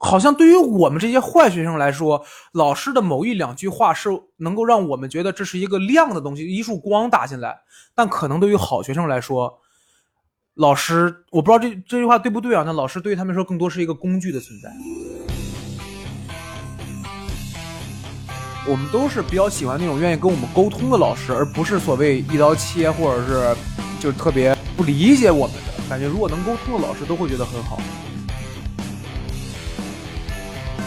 好像对于我们这些坏学生来说，老师的某一两句话是能够让我们觉得这是一个亮的东西，一束光打进来。但可能对于好学生来说，老师我不知道这这句话对不对啊？那老师对于他们说更多是一个工具的存在。我们都是比较喜欢那种愿意跟我们沟通的老师，而不是所谓一刀切或者是就是特别不理解我们的感觉。如果能沟通的老师，都会觉得很好。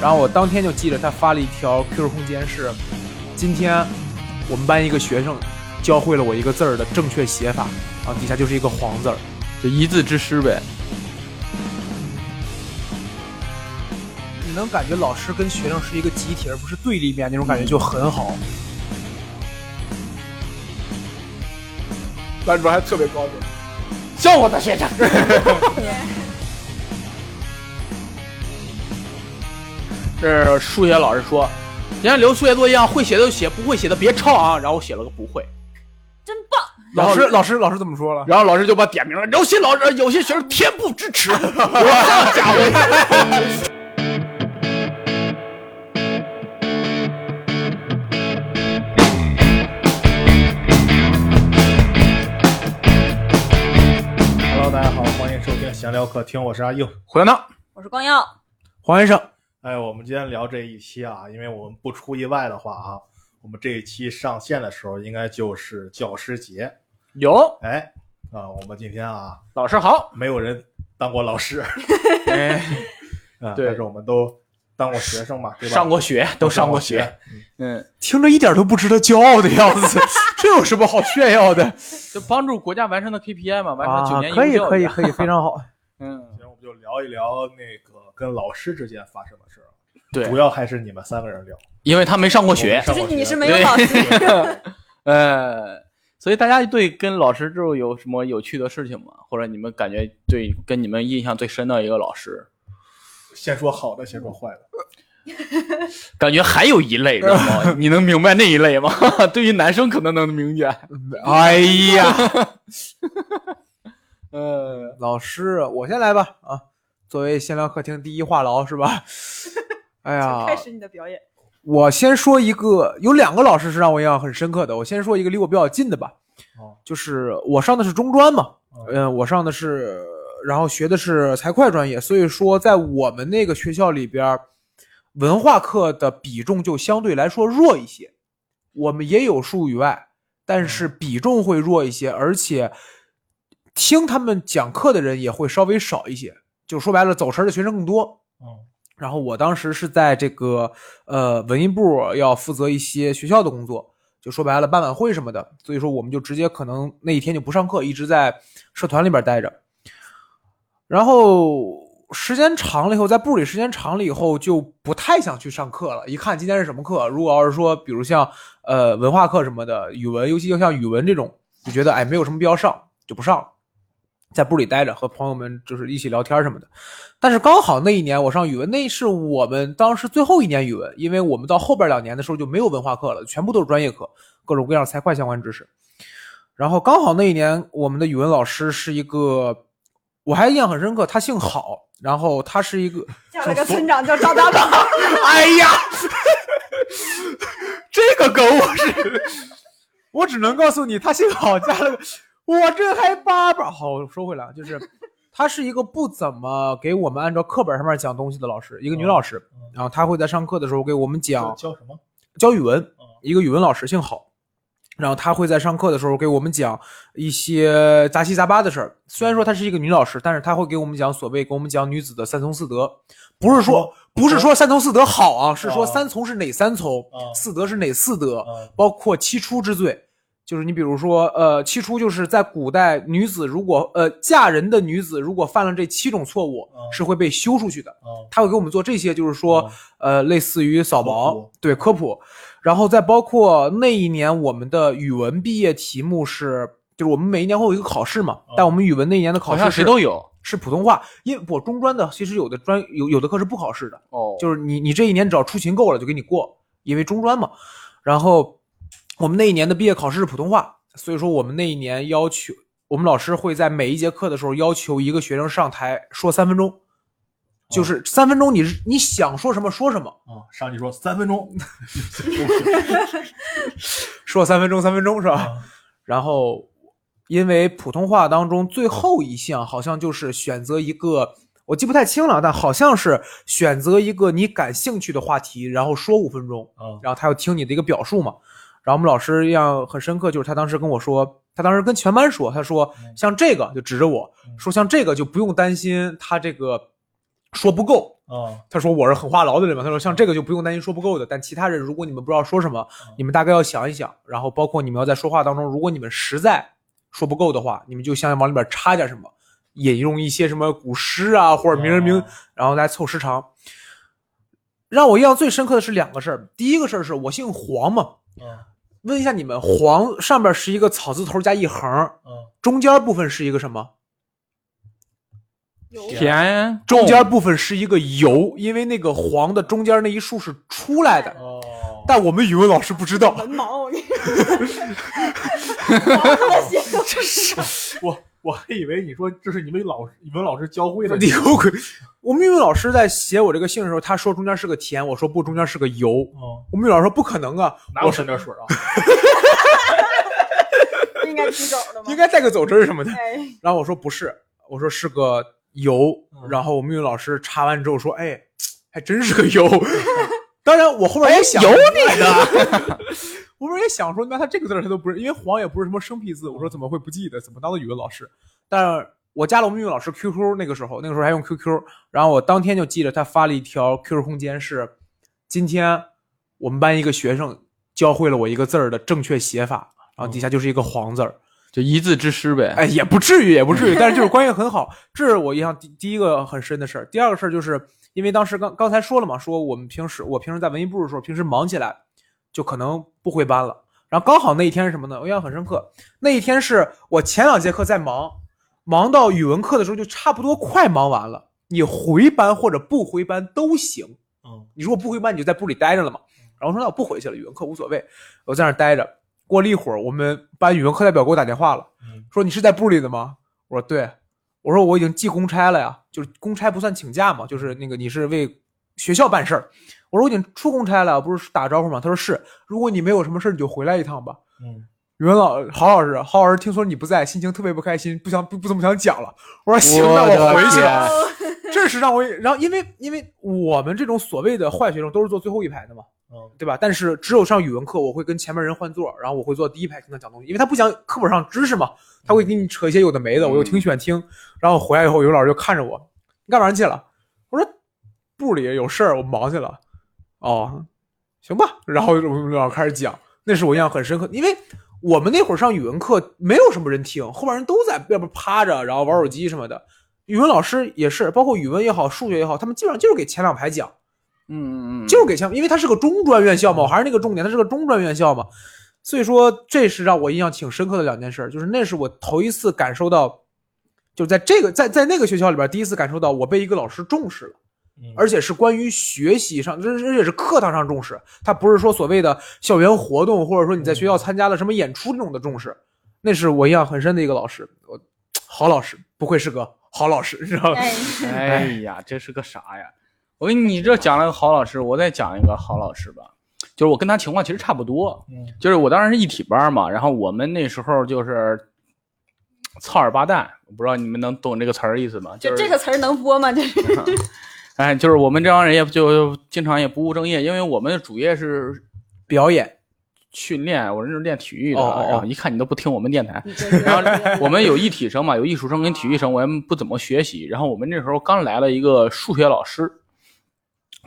然后我当天就记得他发了一条 QQ 空间，是今天我们班一个学生教会了我一个字儿的正确写法，然后底下就是一个黄字儿，就一字之师呗。你能感觉老师跟学生是一个集体，而不是对立面，那种感觉就很好。班主任还特别高兴，像我的学生。这是数学老师说，今天留数学作业啊，会写的就写，不会写的别抄啊。然后我写了个不会，真棒。老师，老师，老师怎么说了？然后老师就把点名了，有些老师，有些学生天不支持。我家伙！Hello，大家好，欢迎收听闲聊客厅，我是阿硬。回呢？我是光耀，黄先生，哎，我们今天聊这一期啊，因为我们不出意外的话啊，我们这一期上线的时候应该就是教师节。有哎，啊，我们今天啊，老师好。没有人当过老师，哎，啊，对但是我们都当过学生嘛，对吧？上过学，都上过学学。。嗯，听着一点都不值得骄傲的样子，这有什么好炫耀的？就帮助国家完成的 KPI 嘛，完成九啊，年义务可以，教育可以，可以，非常好。嗯，行，我们就聊一聊那个跟老师之间发生的。对主要还是你们三个人聊。因为他没上过学我，其实你是没没有老师，呃，所以大家对跟老师之后有什么有趣的事情吗？或者你们感觉对跟你们印象最深的一个老师？先说好的，先说坏的。感觉还有一类，知道吗？你能明白那一类吗？对于男生可能能明白。哎呀，呃，老师，我先来吧。啊，作为闲聊客厅第一话痨是吧？哎呀，开始你的表演。我先说一个，有两个老师是让我印象很深刻的。我先说一个离我比较近的吧，哦就是我上的是中专嘛，哦嗯，我上的是，然后学的是财会专业，所以说在我们那个学校里边，文化课的比重就相对来说弱一些。我们也有数语外，但是比重会弱一些，而且听他们讲课的人也会稍微少一些。就说白了，走神儿的学生更多。嗯然后我当时是在这个呃文艺部要负责一些学校的工作，就说白了办晚会什么的，所以说我们就直接可能那一天就不上课，一直在社团里边待着。然后时间长了以后，在部里时间长了以后，就不太想去上课了。一看今天是什么课，如果要是说比如像呃文化课什么的，语文，尤其就像语文这种，就觉得哎没有什么必要上，就不上了。在部里待着，和朋友们就是一起聊天什么的。但是刚好那一年我上语文，那是我们当时最后一年语文，因为我们到后边两年的时候就没有文化课了，全部都是专业课，各种各样财会相关知识。然后刚好那一年我们的语文老师是一个，我还印象很深刻，他姓郝，然后他是一个，嫁了个村长叫赵大宝，哎呀，这个梗我是，我只能告诉你，他姓郝，加了个，我这还叭叭。好，我说回来啊，就是 她是一个不怎么给我们按照课本上面讲东西的老师，一个女老师，然后她会在上课的时候给我们讲教什么？教语文，一个语文老师姓郝，然后她会在上课的时候给我们讲一些杂七杂八的事儿。虽然说她是一个女老师，但是她会给我们讲所谓给我们讲女子的三从四德，不是说不是说三从四德好啊，是说哦三从是哪三从哦，四德是哪四德，嗯包括七出之罪。就是你比如说，呃，七出就是在古代女子如果呃嫁人的女子如果犯了这七种错误，嗯是会被休出去的。啊他会给我们做这些，就是说，嗯呃，类似于扫盲，对科普，然后再包括那一年我们的语文毕业题目是，就是我们每一年会有一个考试嘛，嗯但我们语文那一年的考好像试谁都有是普通话，因为我中专的其实有的专有有的课是不考试的，哦就是你你这一年只要出勤够了就给你过，因为中专嘛。然后我们那一年的毕业考试是普通话，所以说我们那一年要求我们老师会在每一节课的时候要求一个学生上台说三分钟，就是三分钟你是你想说什么说什么，啊，上去说三分钟，说三分钟三分钟是吧？啊然后，因为普通话当中最后一项好像就是选择一个，我记不太清了，但好像是选择一个你感兴趣的话题，然后说五分钟，啊然后他要听你的一个表述嘛。然后我们老师印象很深刻，就是他当时跟我说，他当时跟全班说，他说像这个就指着我嗯说，像这个就不用担心他这个说不够，啊他说我是很话痨的人嘛，他说像这个就不用担心说不够的，但其他人如果你们不知道说什么，你们大概要想一想，然后包括你们要在说话当中，如果你们实在说不够的话，你们就想往里边插点什么，引用一些什么古诗啊或者名人名，哦然后来凑时长。让我印象最深刻的是两个事儿，第一个事儿是我姓黄嘛，啊问一下你们，黄上边是一个草字头加一横，嗯。中间部分是一个什么？田。中间部分是一个油，因为那个黄的中间那一竖是出来的。哦，但我们语文老师不知道，文盲，我跟你说，这 是我 我还以为你说这是你们老师语文老师教会的，你有鬼！我们语文老师在写我这个姓的时候，他说中间是个田，我说不，中间是个油。哦，我们语文老师说不可能啊，哪有省点水啊？不应该提走的吗？应该带个走针什么的。哎，然后我说不是，我说是个油。嗯然后我们语文老师查完之后说，哎，还真是个油。当然，我后边也想，有你的，我后边也想说，那他这个字儿他都不是，因为黄也不是什么生僻字，我说怎么会不记得？怎么当的语文老师？但是我加了我们语文老师 QQ，那个时候那个时候还用 QQ，然后我当天就记着他发了一条 QQ 空间是，今天我们班一个学生教会了我一个字儿的正确写法，然后底下就是一个黄字儿。就一字之师呗。哎，也不至于，也不至于，但是就是关系很好，这是我印象第第一个很深的事儿。第二个事儿就是因为当时刚刚才说了嘛，说我们平时我平时在文艺部的时候，平时忙起来就可能不回班了。然后刚好那一天是什么呢？我印象很深刻，那一天是我前两节课在忙，忙到语文课的时候就差不多快忙完了。你回班或者不回班都行，嗯你如果不回班，你就在部里待着了嘛。然后我说那我不回去了，语文课无所谓，我在那儿待着。过了一会儿，我们班语文课代表给我打电话了。嗯说你是在部里的吗？我说对，我说我已经记公差了呀，就是公差不算请假嘛，就是那个你是为学校办事儿。我说我已经出公差了，不是打招呼吗？他说是，如果你没有什么事儿，你就回来一趟吧。嗯语文老郝老师，郝老师听说你不在，心情特别不开心，不想不不怎么想讲了。我说行，那我回去。这是让我，然后因为因为我们这种所谓的坏学生都是坐最后一排的嘛，嗯对吧？但是只有上语文课，我会跟前面人换座，然后我会坐第一排听他讲东西，因为他不讲课本上知识嘛，他会给你扯一些有的没的，我又挺喜欢听。然后回来以后，语文老师就看着我，你干嘛去了？我说部里有事儿，我忙去了。哦，行吧。然后我们老师开始讲，那是我印象很深刻，因为我们那会儿上语文课没有什么人听，后边人都在要不趴着，然后玩手机什么的。语文老师也是，包括语文也好，数学也好，他们基本上就是给前两排讲。嗯嗯嗯，就是给前，因为它是个中专院校嘛，我还是那个重点，它是个中专院校嘛，所以说这是让我印象挺深刻的两件事，就是那是我头一次感受到，就在这个在在那个学校里边第一次感受到我被一个老师重视了，嗯而且是关于学习上，这这也是课堂上重视，他不是说所谓的校园活动或者说你在学校参加了什么演出这种的重视，那是我印象很深的一个老师，我好老师，不愧是个好老师，你知道吗？哎，哎呀，这是个啥呀？我给你这讲了个好老师，我再讲一个好老师吧。就是我跟他情况其实差不多，嗯就是我当时是一体班嘛，然后我们那时候就是操二八蛋，我不知道你们能懂这个词儿意思吗？就是这个词儿能播吗？这是 哎，就是我们这帮人也就经常也不务正业，因为我们的主业是表演，训练，我这是练体育的，哦哦哦然后一看你都不听我们电台，然后我们有艺体生嘛，有艺术生跟体育生，我们不怎么学习。然后我们那时候刚来了一个数学老师，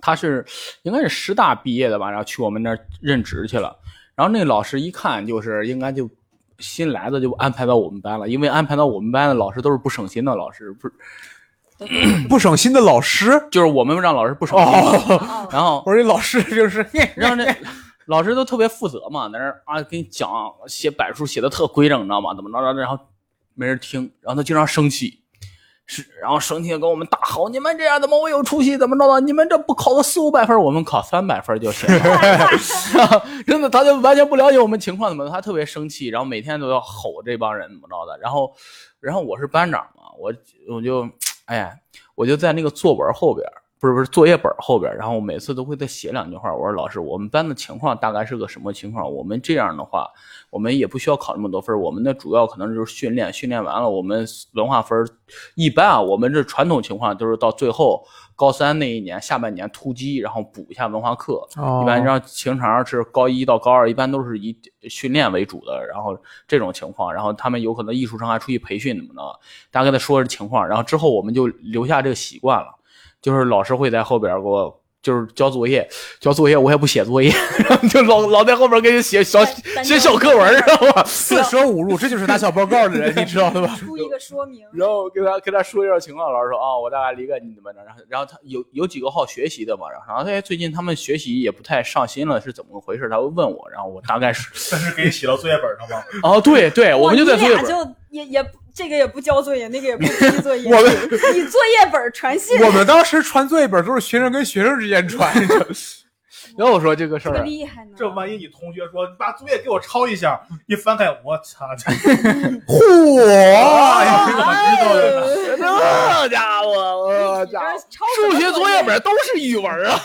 他是应该是师大毕业的吧，然后去我们那儿任职去了。然后那个老师一看就是应该就新来的，就安排到我们班了，因为安排到我们班的老师都是不省心的老师，不是 不省心的老师就是我们让老师不省心。哦，然后 我说这老师就是，然后那老师都特别负责嘛，在那儿啊给你讲写板书写的特规整，你知道吗？怎么着着，然后没人听，然后他经常生气，是然后生气地跟我们大吼：“你们这样怎么会有出息？怎么着的？你们这不考个四五百分，我们考三百分就行了。”真的，他就完全不了解我们情况，怎么他特别生气，然后每天都要吼这帮人怎么着的。然后，然后我是班长嘛，我我就哎呀，我就在那个作文后边，不是不是作业本后边，然后我每次都会再写两句话。我说老师，我们班的情况大概是个什么情况？我们这样的话，我们也不需要考那么多分，我们的主要可能就是训练，训练完了，我们文化分一般啊，我们这传统情况就是到最后高三那一年下半年突击，然后补一下文化课。哦一般让平常是高一到高二，一般都是以训练为主的，然后这种情况，然后他们有可能艺术生还出去培训什么的，大概的说是情况，然后之后我们就留下这个习惯了，就是老师会在后边给我。就是交作业，交作业我也不写作业，然后就老老在后边给你写小写小课文，知道吧？四舍五入，这就是打小报告的人，你知道的吧？出一个说明。然后跟他跟他说一下情况，老师说啊、我大概理解你怎么着，然后然后他有有几个好学习的嘛，然后然后哎最近他们学习也不太上心了，是怎么回事？他会问我，然后我大概是 但是给你写到作业本上吗？哦对对，我们就在作业本就也也不这个也不交作业，那个也不 批作业，我们以作业本传信，我们当时传作业本都是学生跟学生之间传的，然后我说这个事这个儿，厉害呢。这万一你同学说你把作业给我抄一下，一翻开，我操，这 嚯！哎你怎么知道的？这家伙，我操，数学作业本都是语文啊！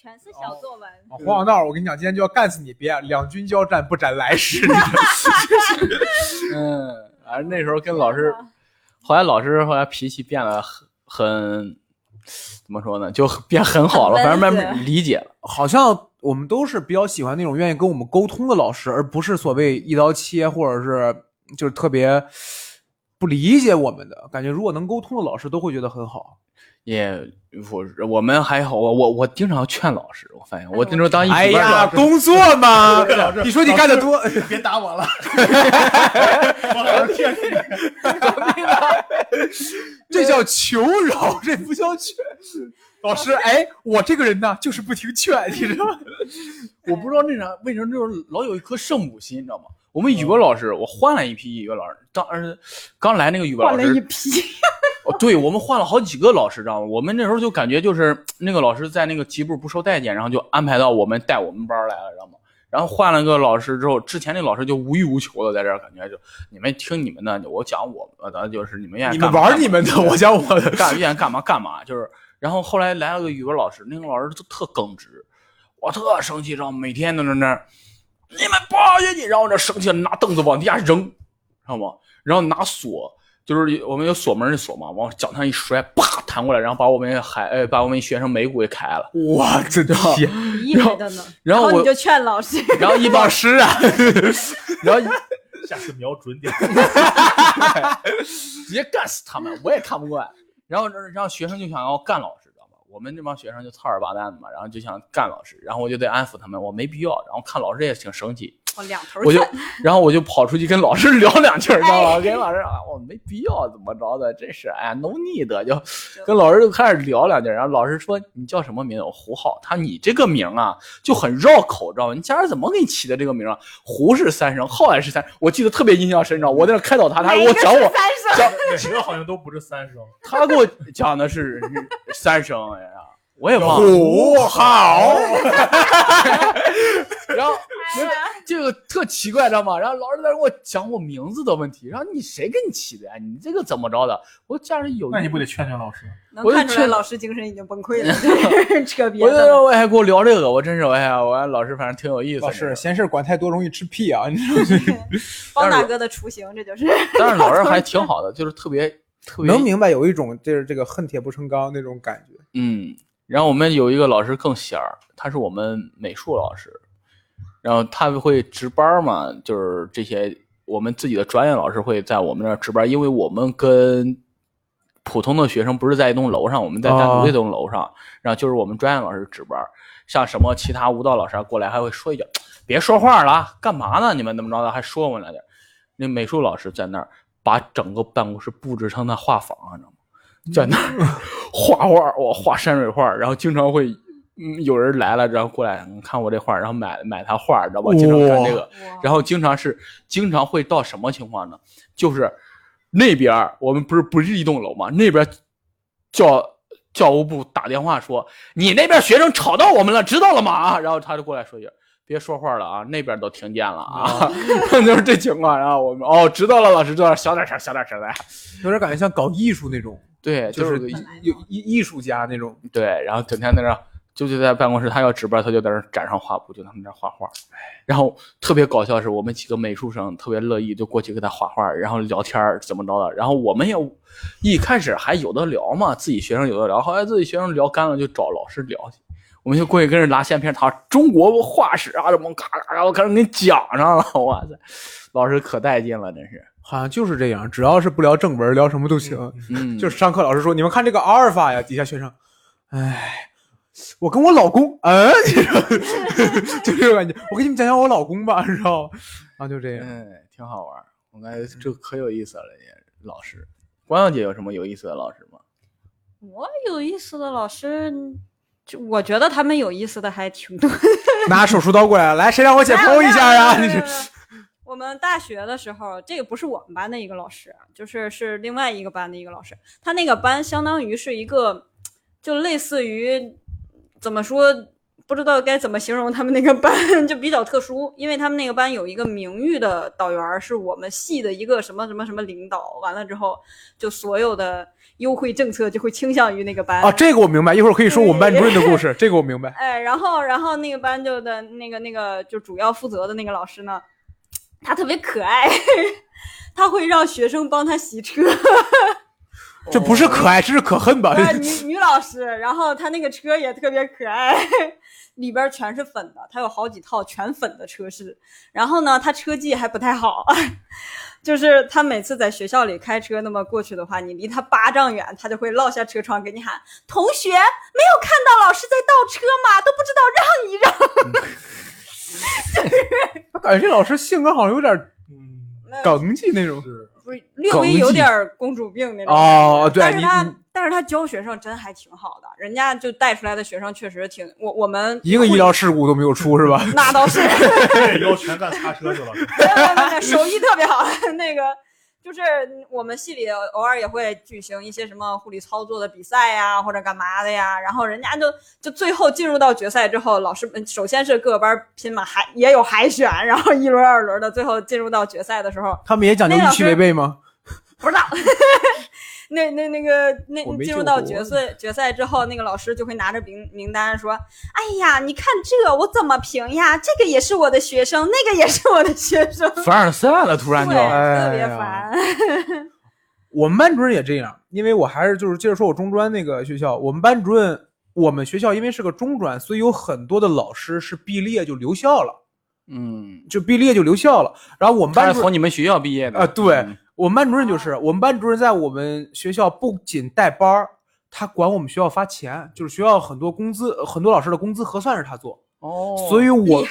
全是小作文。黄小道，我跟你讲，今天就要干死你！别两军交战，不斩来使。嗯，反正那时候跟老师，后来老师后来脾气变得很很怎么说呢，就变很好了，反正慢慢理解了。好像我们都是比较喜欢那种愿意跟我们沟通的老师，而不是所谓一刀切，或者是就是特别不理解我们的感觉。如果能沟通的老师，都会觉得很好。也我我们还好，我我我经常劝老师，我发现我那时候当一哎呀，工作嘛，你说你干的多，别打我了。这叫求饶，这不叫劝。老师，哎，我这个人呢，就是不听劝，你知道吗？我不知道那啥为什么就是老有一颗圣母心，你知道吗？我们语文老师，我换了一批语文老师，当时刚来那个语文老师，了一批，哦，对我们换了好几个老师，知道吗？我们那时候就感觉就是那个老师在那个级部不受待见，然后就安排到我们带我们班来了，知道吗？然后换了个老师之后，之前那老师就无欲无求的在这儿，感觉就你们听你们的，我讲我们的，就是你们愿意你们干嘛玩你们的，我讲我的。干愿意干嘛干嘛，就是。然后后来来了个语文老师，那个老师就特耿直，我特生气，知道吗？每天都在那儿，你们不好学习，然后我这生气了，拿凳子往地下扔，知道吗？然后拿锁，就是我们有锁门的锁嘛，往讲台上一摔，啪弹过来，然后把我们孩呃把我们学生眉骨给开了。我这天，厉害的呢。然后我你就劝老师，然后一帮师啊，然后下次瞄准点。直接干死他们，我也看不惯。然后，然后学生就想要干老师？我们这帮学生就操二八蛋的嘛，然后就想干老师，然后我就得安抚他们，我没必要。然后看老师也挺生气，往两头我就。，然后我就跑出去跟老师聊两句，知道吧？哎跟老师啊，我没必要怎么着的，真是哎，no need，就跟老师就开始聊两句。然后老师说你叫什么名字？我胡浩。他你这个名啊就很绕口，知道吧？你家人怎么给你起的这个名啊？胡是三声，浩也是三，我记得特别印象深，你知道，我在那开导他，他还给我讲我三声，讲每个好像都不是三声，他给我讲的是三声，哎呀，我也忘了。胡好，然后这个特奇怪，知道吗？然后老师在那给我讲我名字的问题，然后你谁给你起的呀？你这个怎么着的？我家人有，那你不得劝劝老师？能我就劝看出来老师精神已经崩溃了，扯 别我的我。我还给我聊这个，我真是哎呀，我老师反正挺有意思。老师闲事管太多容易吃屁啊！你知道吗？方大哥的雏形，这就是。但是老师还挺好的，就是特别特别能明白有一种就是这个恨铁不成钢那种感觉。嗯，然后我们有一个老师更仙儿，他是我们美术老师，然后他会值班嘛，就是这些我们自己的专业老师会在我们那儿值班，因为我们跟普通的学生不是在一栋楼上，我们在单独的一栋楼上，然后就是我们专业老师值班，像什么其他舞蹈老师啊过来还会说一句：“别说话了啊，干嘛呢？你们怎么着的？”还说我们来点儿。那美术老师在那儿把整个办公室布置成那画坊啊，你知道吗？在那儿画画，我画山水画，然后经常会，嗯，有人来了，然后过来，看我这画，然后买买他画，知道吧？经常干这个，然后经常是经常会到什么情况呢？就是那边我们不是不是一栋楼吗？那边教教务部打电话说，你那边学生吵到我们了，知道了吗？啊，然后他就过来说一句，别说话了啊，那边都听见了啊，就是这情况。然后我们哦，知道了，老师知道了，小点声，小点声来。有点感觉像搞艺术那种，对，就是有艺艺术家那种。对，然后整天在那，就就在办公室，他要值班，他就在那展上画布，就在那儿画画。然后特别搞笑的是，我们几个美术生特别乐意，就过去给他画画，然后聊天怎么着的。然后我们也一开始还有的聊嘛，自己学生有的聊，后来自己学生聊干了，就找老师聊去。我们就过去跟人拿相片，他说中国画史啊什么，咔咔咔，我开始给你讲上了，哇塞，老师可带劲了，真是。好像就是这样，只要是不聊正文，聊什么都行。嗯，就是上课老师说，你们看这个阿尔法呀，底下学生，哎，我跟我老公，嗯，你知道就这种感觉。我给你们讲讲我老公吧，你知道吗？然后就这样。嗯，挺好玩，我感觉这可有意思了，也老师。关小姐有什么有意思的老师吗？我有意思的老师，就我觉得他们有意思的还挺多。拿手术刀过来，来，谁让我解剖一下呀？我们大学的时候，这个不是我们班的一个老师，就是是另外一个班的一个老师。他那个班相当于是一个，就类似于怎么说，不知道该怎么形容他们那个班，就比较特殊，因为他们那个班有一个名誉的导员，是我们系的一个什么什么什么领导。完了之后，就所有的优惠政策就会倾向于那个班啊，这个我明白。一会儿可以说我们班主任的故事，这个我明白。哎，然后然后那个班就的那个那个就主要负责的那个老师呢，他特别可爱，他会让学生帮他洗车，这不是可爱，这是可恨吧？呃女 女老师，然后她那个车也特别可爱，里边全是粉的，她有好几套全粉的车饰，然后呢，她车技还不太好。就是她每次在学校里开车，那么过去的话，你离她八丈远，她就会落下车窗给你喊：“同学，没有看到老师在倒车吗？都不知道让一让。”我感觉这老师性格好像有点耿气那种。是不是略微有点儿公主病那种哦对但是他但是他教学生真还挺好的，人家就带出来的学生确实挺我我们一个医疗事故都没有出是吧？那倒是，以后全干擦车去了。没有没有没有手艺特别好。那个就是我们系里偶尔也会举行一些什么护理操作的比赛呀，或者干嘛的呀。然后人家就就最后进入到决赛之后，老师们首先是各个班拼嘛，还也有海选，然后一轮二轮的，最后进入到决赛的时候，他们也讲究预期违背吗？不知道。那那那个那进入到决赛决赛之后，那个老师就会拿着名名单说：“哎呀，你看这我怎么评呀？这个也是我的学生，那个也是我的学生。”凡尔赛了，突然就特别呀烦。我们班主任也这样，因为我还是就是接着说我中专那个学校，我们班主任，我们学校因为是个中专，所以有很多的老师是毕了业就留校了，嗯，就毕了业就留校了。然后我们班主任是从你们学校毕业的啊对嗯我们班主任就是我们班主任，在我们学校不仅带班儿，他管我们学校发钱，就是学校很多工资，很多老师的工资核算是他做，哦，所以我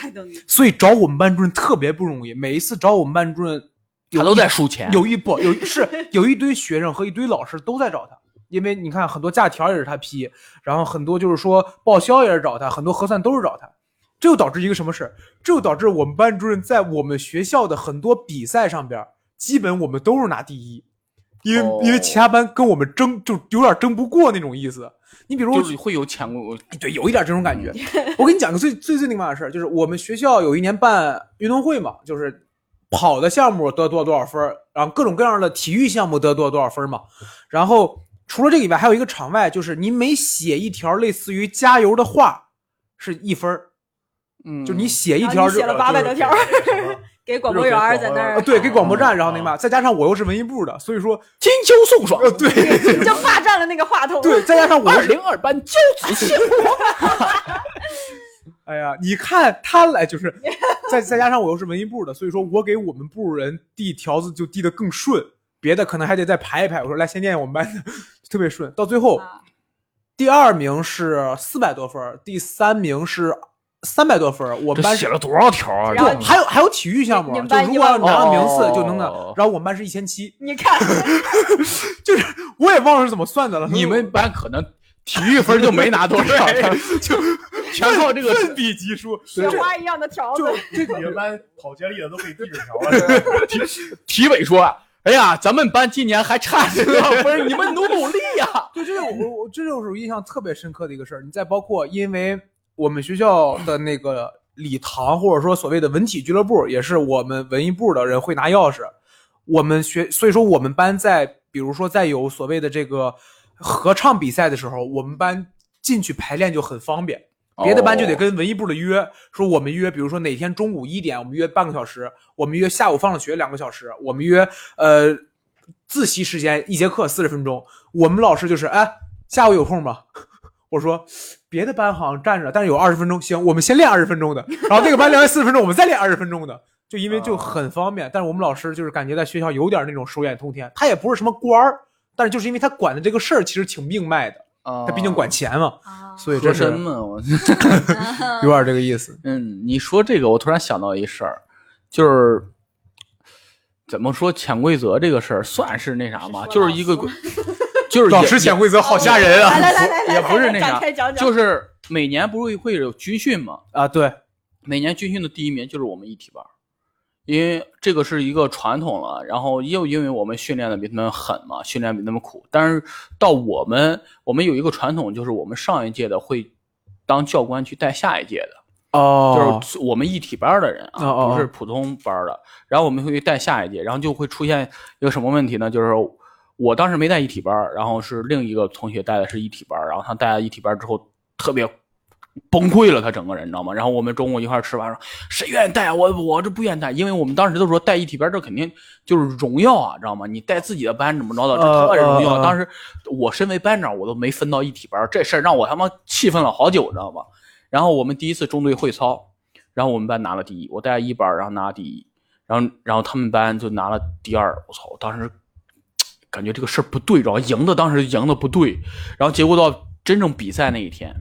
所以找我们班主任特别不容易，每一次找我们班主任，他都在输钱，有一不有是有一堆学生和一堆老师都在找他，因为你看很多假条也是他批，然后很多就是说报销也是找他，很多核算都是找他，这就导致一个什么事儿？这就导致我们班主任在我们学校的很多比赛上边儿，基本我们都是拿第一，因为、哦因为其他班跟我们争，就有点争不过那种意思。你比如就是会有潜规，对，有一点这种感觉。我给你讲个最最最那嘛的事儿，就是我们学校有一年办运动会嘛，就是跑的项目得多少多少分儿，然后各种各样的体育项目得多少多少分儿嘛。然后除了这个以外，还有一个场外，就是你每写一条类似于加油的话，是一分儿，嗯，就你写一条就写了800多条 给广播员在那儿呃对，给广播站，哦然后那嘛，再加上我又是文艺部的，所以说金秋送爽，呃对 就霸占了那个话筒。对，再加上我又是二零二班骄子献火，哎呀，你看他来就是，再再加上我又是文艺部的，所以说我给我们部人递条子就递的更顺，别的可能还得再排一排。我说来先念念我们班的，特别顺。到最后，啊第二名是四百多分，第三名是三百多分。我们班写了多少条啊？然后还有还有体育项目你，们就班如果要拿了名次就能的哦。然后我们班是一千七，你看，就是我也忘了是怎么算的了。你们班可能体育分就没拿多少，就 全靠这个奋笔疾书，雪花一样的条子就。这你们班跑接力的都可以递纸条了。体体委说：“哎呀，咱们班今年还差多少分？你们努努力呀对，这是我我这就是我印象特别深刻的一个事儿。你再包括，因为我们学校的那个礼堂或者说所谓的文体俱乐部，也是我们文艺部的人会拿钥匙。我们学，所以说我们班在比如说在有所谓的这个合唱比赛的时候，我们班进去排练就很方便。别的班就得跟文艺部的约，说我们约，比如说哪天中午一点，我们约半个小时；我们约下午放了学两个小时；我们约呃自习时间一节课四十分钟。我们老师就是，哎，下午有空吗？我说别的班好像站着，但是有二十分钟，行，我们先练二十分钟的，然后那个班练完四十分钟，我们再练二十分钟的，就因为就很方便。但是我们老师就是感觉在学校有点那种手眼通天，他也不是什么官儿，但是就是因为他管的这个事儿其实挺命脉的，啊他毕竟管钱嘛，啊，所以这是嘛，我 有点这个意思。嗯，你说这个，我突然想到一事儿，就是怎么说潜规则这个事儿，算是那啥吗？就是一个 就是老也师潜规则好吓人啊！来来来来来，也不是那啥就是每年不是会有军训嘛？啊，对，每年军训的第一名就是我们一体班，因为这个是一个传统了。然后又因为我们训练的比他们狠嘛，训练比他们苦。但是到我们，我们有一个传统，就是我们上一届的会当教官去带下一届的。哦就是我们一体班的人啊，不是普通班的。然后我们会带下一届，然后就会出现一个什么问题呢？就是我当时没带一体班，然后是另一个同学带的是一体班，然后他带了一体班之后特别崩溃了，他整个人你知道吗？然后我们中午一块儿吃完说，谁愿意带啊？我我这不愿意带，因为我们当时都说带一体班这肯定就是荣耀啊，知道吗？你带自己的班怎么着的，这呃特别荣耀。当时我身为班长，我都没分到一体班，这事儿让我他妈气愤了好久，知道吗？然后我们第一次中队会操，然后我们班拿了第一，我带一班，然后拿了第一，然后然后他们班就拿了第二。我操！我当时感觉这个事儿不对，然后赢的当时赢的不对，然后结果到真正比赛那一天，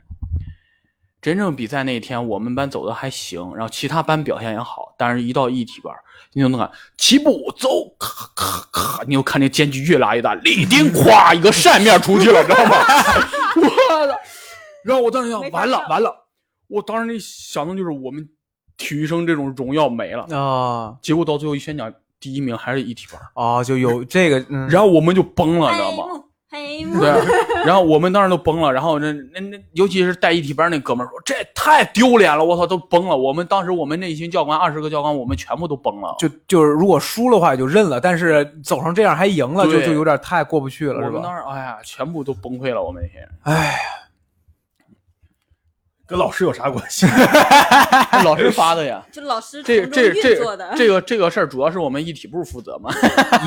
真正比赛那一天，我们班走的还行，然后其他班表现也好，但是一到一体班，你就能看起步走，咔咔咔，你就看那间距越拉越大，立定咵一个扇面出去了，知道吗？我操！然后我当时想，完了完了，我当时那想的就是我们体育生这种荣耀没了。啊结果到最后一宣讲，第一名还是一体班，啊，就有这个，嗯，然后我们就崩了，你知道吗？黑幕，对，然后我们当时都崩了，然后那那那，尤其是带一体班那哥们儿说，这太丢脸了，我操，都崩了。我们当时我们那一群教官，二十个教官，我们全部都崩了。就就是如果输的话也就认了，但是走成这样还赢了，就就有点太过不去了，是我们当吧？时哎呀，全部都崩溃了。我们那天哎，跟老师有啥关系？老师发的呀。就老师这这这这个这个事儿主要是我们一体部负责嘛，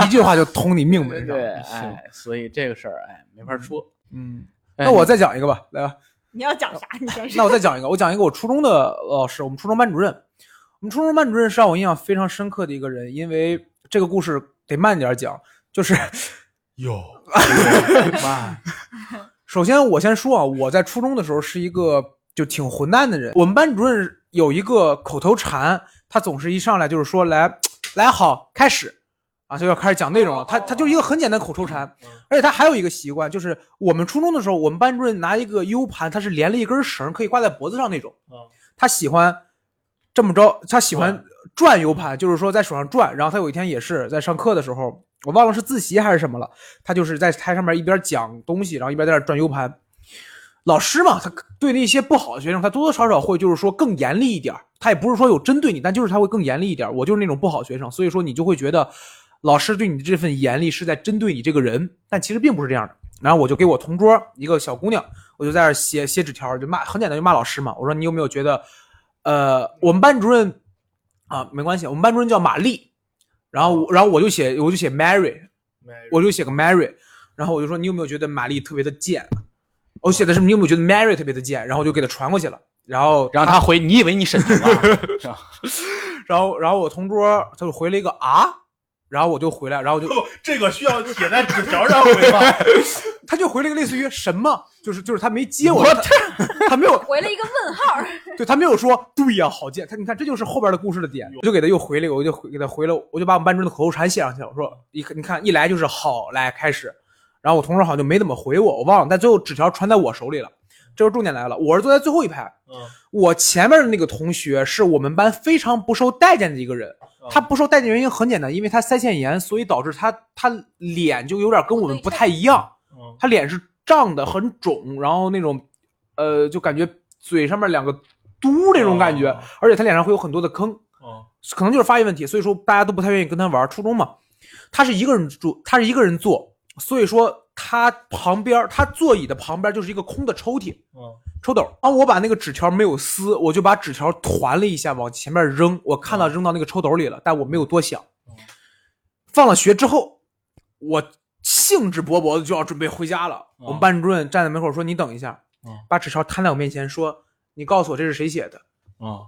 一句话就捅你命门上。对，是，哎，所以这个事儿哎没法说。嗯，哎那我再讲一个吧，来吧。你要讲啥？你先那。我再讲一个，我讲一个我初中的老师，我们初中班主任。我们初中班主任是让我印象非常深刻的一个人，因为这个故事得慢点讲。就是有，慢。首先我先说啊，我在初中的时候是一个就挺混蛋的人。我们班主任有一个口头禅，他总是一上来就是说来 来好开始啊，就要开始讲内容了。他他就一个很简单口头禅，而且他还有一个习惯，就是我们初中的时候，我们班主任拿一个 U 盘，他是连了一根绳可以挂在脖子上那种。啊他喜欢这么着，他喜欢转 U 盘，就是说在手上转。然后他有一天也是在上课的时候，我忘了是自习还是什么了，他就是在台上面一边讲东西，然后一边在那转 U 盘。老师嘛，他对那些不好的学生，他多多少少会就是说更严厉一点。他也不是说有针对你，但就是他会更严厉一点。我就是那种不好学生，所以说你就会觉得老师对你的这份严厉是在针对你这个人，但其实并不是这样的。然后我就给我同桌一个小姑娘，我就在那写写纸条，就骂，很简单，就骂老师嘛。我说你有没有觉得，呃，我们班主任啊，没关系，我们班主任叫玛丽，然后然后我就写我就写 Mary，我就写个 Mary，然后我就说你有没有觉得玛丽特别的贱？我写的是你有没有觉得 Mary 特别的贱？然后我就给他传过去了。然后然后他回，你以为你审题吗？是吧 然后然后我同桌他就回了一个啊，然后我就回来，然后我就哦，这个需要写在纸条上回吗？他就回了一个类似于什么，就是就是他没接我，他他没有回了一个问号，对他没有说对呀、好贱。他你看这就是后边的故事的点，我就给他又回了一个，我就回给他回了，我就把我们班主任的口头禅写上去了。我说一你看一来就是好来开始，然后我同事好像就没怎么回我，我忘了，但最后纸条传在我手里了。这时候重点来了，我是坐在最后一排，嗯，我前面的那个同学是我们班非常不受待见的一个人。他不受待见原因很简单，因为他腮腺炎，所以导致他他脸就有点跟我们不太一样。嗯他脸是胀的，很肿，然后那种，呃，就感觉嘴上面两个嘟那种感觉，哦而且他脸上会有很多的坑，哦可能就是发育问题，所以说大家都不太愿意跟他玩。初中嘛，他是一个人住，他是一个人坐，所以说他旁边他座椅的旁边就是一个空的抽屉，嗯抽斗。然后我把那个纸条没有撕，我就把纸条团了一下往前面扔，我看到扔到那个抽斗里了，但我没有多想。放了学之后，我兴致勃勃的就要准备回家了。我们班主任站在门口说：“你等一下。嗯”把纸条摊在我面前说：“你告诉我这是谁写的。哦”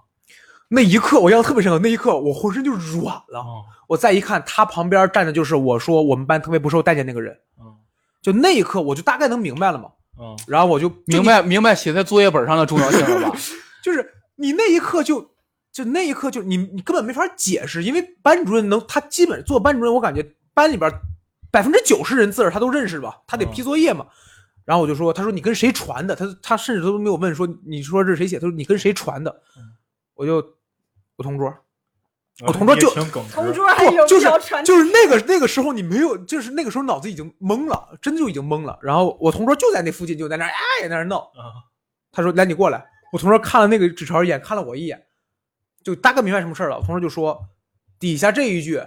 那一刻我印象特别深刻，那一刻我浑身就软了。哦我再一看，他旁边站的就是我说我们班特别不受待见那个人。哦就那一刻，我就大概能明白了嘛。哦然后我就明，白明白写在作业本上的重要性了吧？就就是你那一刻就就那一刻就你你根本没法解释，因为班主任能他基本做班主任，我感觉班里边百分之九十人字儿他都认识吧，他得批作业嘛。然后我就说，他说你跟谁传的？他他甚至都没有问说你说这是谁写？他说你跟谁传的？我就我同桌，我同桌就同桌还有不就是就是那个那个时候你没有，就是那个时候脑子已经懵了，真就已经懵了。然后我同桌就在那附近，就在那儿哎在那儿闹。啊他说来你过来。我同桌看了那个纸条一眼，看了我一眼，就大概明白什么事儿了。我同桌就说底下这一句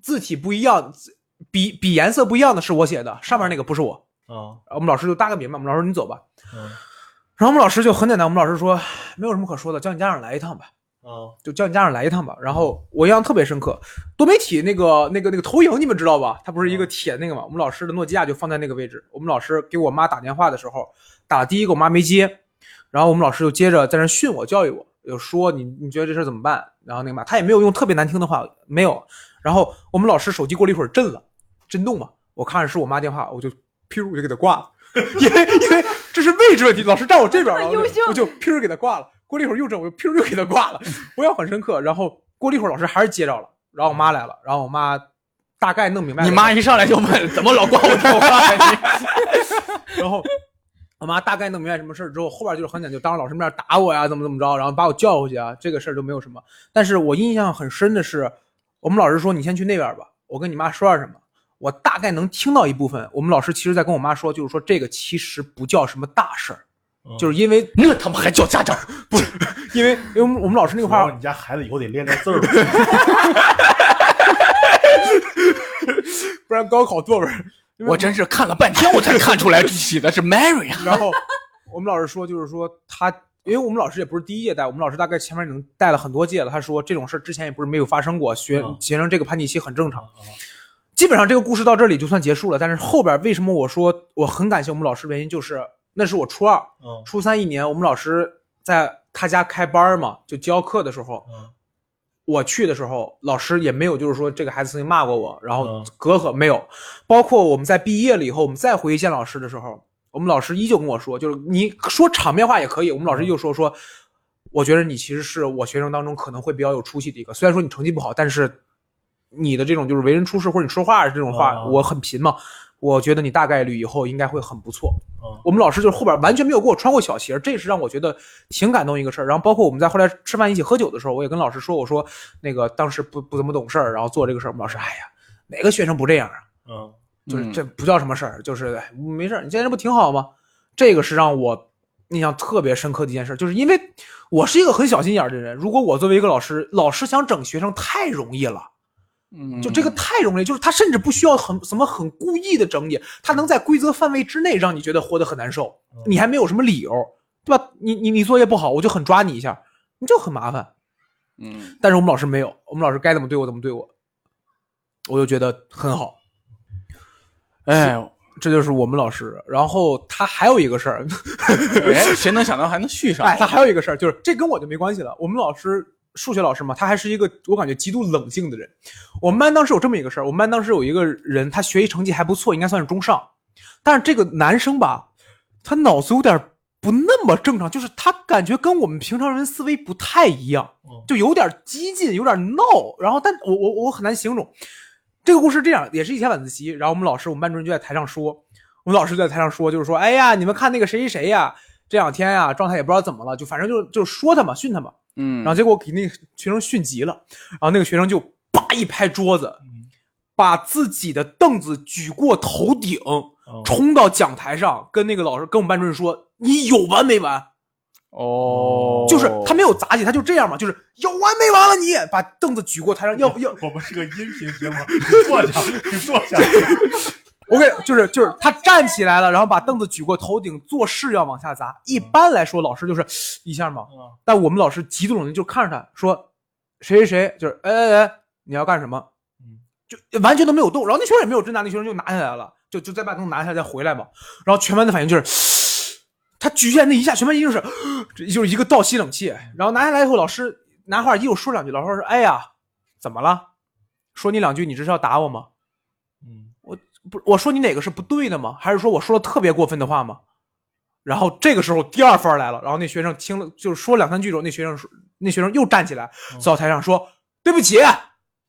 字体不一样，字笔笔颜色不一样的是我写的，上面那个不是我。啊我们老师就大概明白，我们老师说你走吧。嗯然后我们老师就很简单，我们老师说没有什么可说的，叫你家长来一趟吧。啊就叫你家长来一趟吧。然后我印象特别深刻，多媒体那个那个那个投影你们知道吧？它不是一个铁那个嘛？我们老师的诺基亚就放在那个位置。我们老师给我妈打电话的时候，打第一个我妈没接，然后我们老师就接着在那训我教育我，就说你你觉得这事怎么办？然后那个嘛，他也没有用特别难听的话，没有。然后我们老师手机过了一会儿震了，震动嘛，我看着是我妈电话，我就噗我就给他挂了。因为因为这是位置问题，老师站我这边了，我就噗给他挂了。过了一会儿又整，我就噗又给他挂了。我印象很深刻。然后过了一会儿，老师还是接着了，然后我妈来了，然后我妈大概弄明白了。你妈一上来就问怎么老挂我电话？然后我妈大概弄明白什么事儿之后，后边就是很简单，就当着老师面打我呀，怎么怎么着，然后把我叫回去啊，这个事儿就没有什么。但是我印象很深的是，我们老师说你先去那边吧，我跟你妈说点什么。我大概能听到一部分，我们老师其实在跟我妈说，就是说这个其实不叫什么大事儿，嗯就是因为那他妈还叫家长？不是因为因为我们我们老师那个话你家孩子以后得练练字儿。不然高考作文 我真是看了半天我才看出来写的是 Mary 啊！然后我们老师说，就是说他，因为我们老师也不是第一届带，我们老师大概前面已经带了很多届了。他说这种事儿之前也不是没有发生过，学嗯学生这个叛逆期很正常。啊基本上这个故事到这里就算结束了。但是后边为什么我说我很感谢我们老师？原因就是那是我初二、嗯初三一年，我们老师在他家开班儿嘛，就教课的时候，嗯我去的时候，老师也没有就是说这个孩子曾经骂过我，然后嗯隔阂没有。包括我们在毕业了以后，我们再回去见老师的时候，我们老师依旧跟我说，就是你说场面话也可以。我们老师又说说，我觉得你其实是我学生当中可能会比较有出息的一个，虽然说你成绩不好，但是你的这种就是为人处事或者你说话这种话，嗯我很贫嘛，我觉得你大概率以后应该会很不错。嗯我们老师就是后边完全没有给我穿过小鞋，这是让我觉得挺感动一个事儿。然后包括我们在后来吃饭一起喝酒的时候，我也跟老师说，我说那个当时不不怎么懂事儿，然后做这个事儿，我们老师哎呀，哪个学生不这样啊？嗯就是嗯这不叫什么事儿，就是哎没事儿，你现在这不挺好吗？这个是让我印象特别深刻的一件事，就是因为我是一个很小心眼儿的人，如果我作为一个老师，老师想整学生太容易了。嗯就这个太容易，就是他甚至不需要很什么很故意的整你，他能在规则范围之内让你觉得活得很难受，你还没有什么理由，对吧？你你你作业不好，我就很抓你一下，你就很麻烦。嗯但是我们老师没有，我们老师该怎么对我怎么对我，我就觉得很好。哎，这就是我们老师。然后他还有一个事儿，哎，谁能想到还能续上？哎，他还有一个事儿，就是这跟我就没关系了。我们老师数学老师嘛，他还是一个我感觉极度冷静的人。我们班当时有这么一个事儿，我们班当时有一个人，他学习成绩还不错，应该算是中上，但是这个男生吧，他脑子有点不那么正常，就是他感觉跟我们平常人思维不太一样嗯，就有点激进，有点闹。然后，但我我我很难形容。这个故事这样，也是一天晚自习，然后我们老师，我们班主任就在台上说，我们老师就在台上说，就是说，哎呀，你们看那个谁谁谁呀，这两天呀状态也不知道怎么了，就反正就就说他嘛，训他嘛。嗯，然后结果给那个学生训急了，然后那个学生就叭一拍桌子，嗯把自己的凳子举过头顶，嗯冲到讲台上，跟那个老师跟我们班主任说：“你有完没完？”哦，就是他没有砸你，他就这样嘛，就是有完没完了你，把凳子举过台上，要不要我们是个音频节目，你坐下，你坐下。我给就是就是他站起来了，然后把凳子举过头顶，做事要往下砸。一般来说，老师就是一下嘛，嗯但我们老师极度冷静，就看着他说谁谁谁，就是哎哎哎，你要干什么？嗯，就完全都没有动。然后那学生也没有真拿，那学生就拿下来了，就就再把凳子拿下来再回来嘛。然后全班的反应就是，他举起来那一下，全班一定是这就是一个倒吸冷气。然后拿下来以后，老师拿话又说两句，老师说：“哎呀，怎么了？说你两句，你这是要打我吗？”嗯，不，我说你哪个是不对的吗？还是说我说了特别过分的话吗？然后这个时候第二番来了，然后那学生听了，就是说两三句之后，那学生说，那学生又站起来，走到台上说：“对不起。”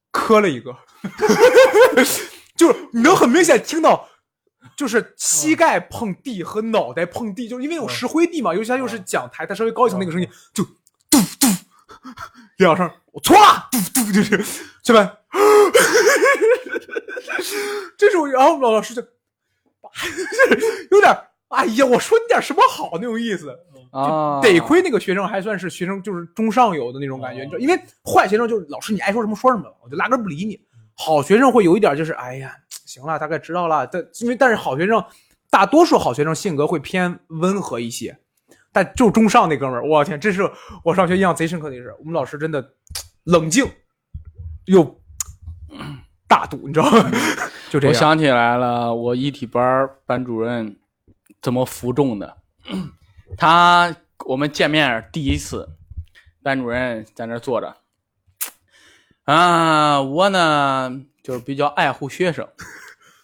磕了一个，就是你能很明显听到，就是膝盖碰地和脑袋碰地，就是因为有石灰地嘛，尤其他又是讲台，它稍微高一层那个声音，就嘟嘟两声，我错了，嘟嘟就是全班。这时候，然后老老师就有点，哎呀，我说你点什么好那种意思。啊，得亏那个学生还算是学生，就是中上游的那种感觉，你知道，因为坏学生就是老师你爱说什么说什么，我就压根不理你。好学生会有一点就是，哎呀，行了，大概知道了。但因为但是好学生，大多数好学生性格会偏温和一些，但就中上那哥们儿，我天，这是我上学印象贼深刻的一事。我们老师真的冷静又大度，你知道吗？就这样。我想起来了，我一体班班主任怎么服众的。他我们见面第一次，班主任在那坐着。啊，我呢就是比较爱护学生，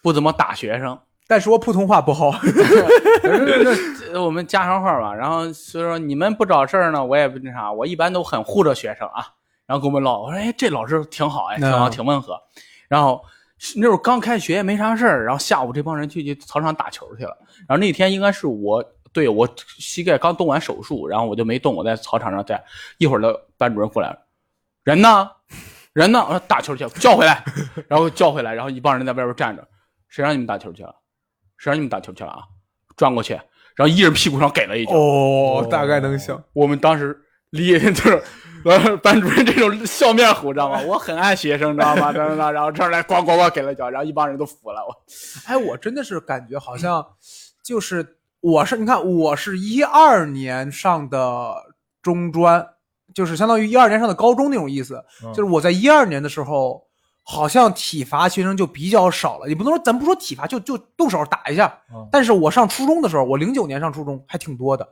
不怎么打学生。但是我普通话不好，这我们家常话吧，然后所以说你们不找事儿呢，我也不那啥，我一般都很护着学生啊。然后跟我们唠，我说哎，这老师挺好，哎，挺好，嗯挺温和。然后那会儿刚开学也没啥事儿，然后下午这帮人去去操场打球去了。然后那天应该是我对我膝盖刚动完手术，然后我就没动，我在操场上在。一会儿的班主任过来了，人呢？人呢？我说打球去了，叫回来，然后叫回来，然后一帮人在外边站着，谁让你们打球去了？谁让你们打球去了啊？转过去，然后一人屁股上给了一脚。哦，大概能想。我们当时离就是，呃，班主任这种笑面虎，知道吗？我很爱学生，知道吗？等等等，然后这儿来咣咣咣给了脚，然后一帮人都服了。我哎，我真的是感觉好像就是我是你看我是一二年上的中专，就是相当于一二年上的高中那种意思。嗯就是我在一二年的时候，好像体罚学生就比较少了。也不能说咱不说体罚，就就动手打一下。嗯但是我上初中的时候，我零九年上初中还挺多的，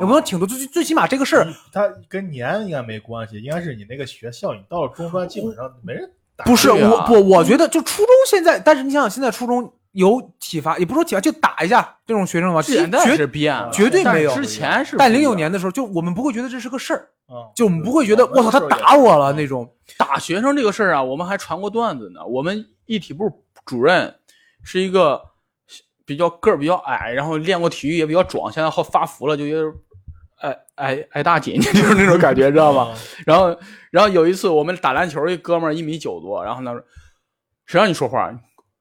也不能挺多，最最起码这个事儿它跟年应该没关系，应该是你那个学校，你到了中专基本上没人打。不是我不，我觉得就初中现在，但是你想想现在初中有体罚，也不说体罚，就打一下这种学生吧？现在绝是变了，绝对没有但之前是但零九年的时候，就我们不会觉得这是个事儿，嗯，就我们不会觉得我操他打我了那种。打学生这个事儿啊，我们还传过段子呢。我们一体部主任是一个比较个儿比较矮，然后练过体育也比较壮，现在好发福了，就有点矮矮矮大紧，就是那种感觉，知道吧？然后，然后有一次我们打篮球，一哥们儿一米九多，然后他说：“谁让你说话？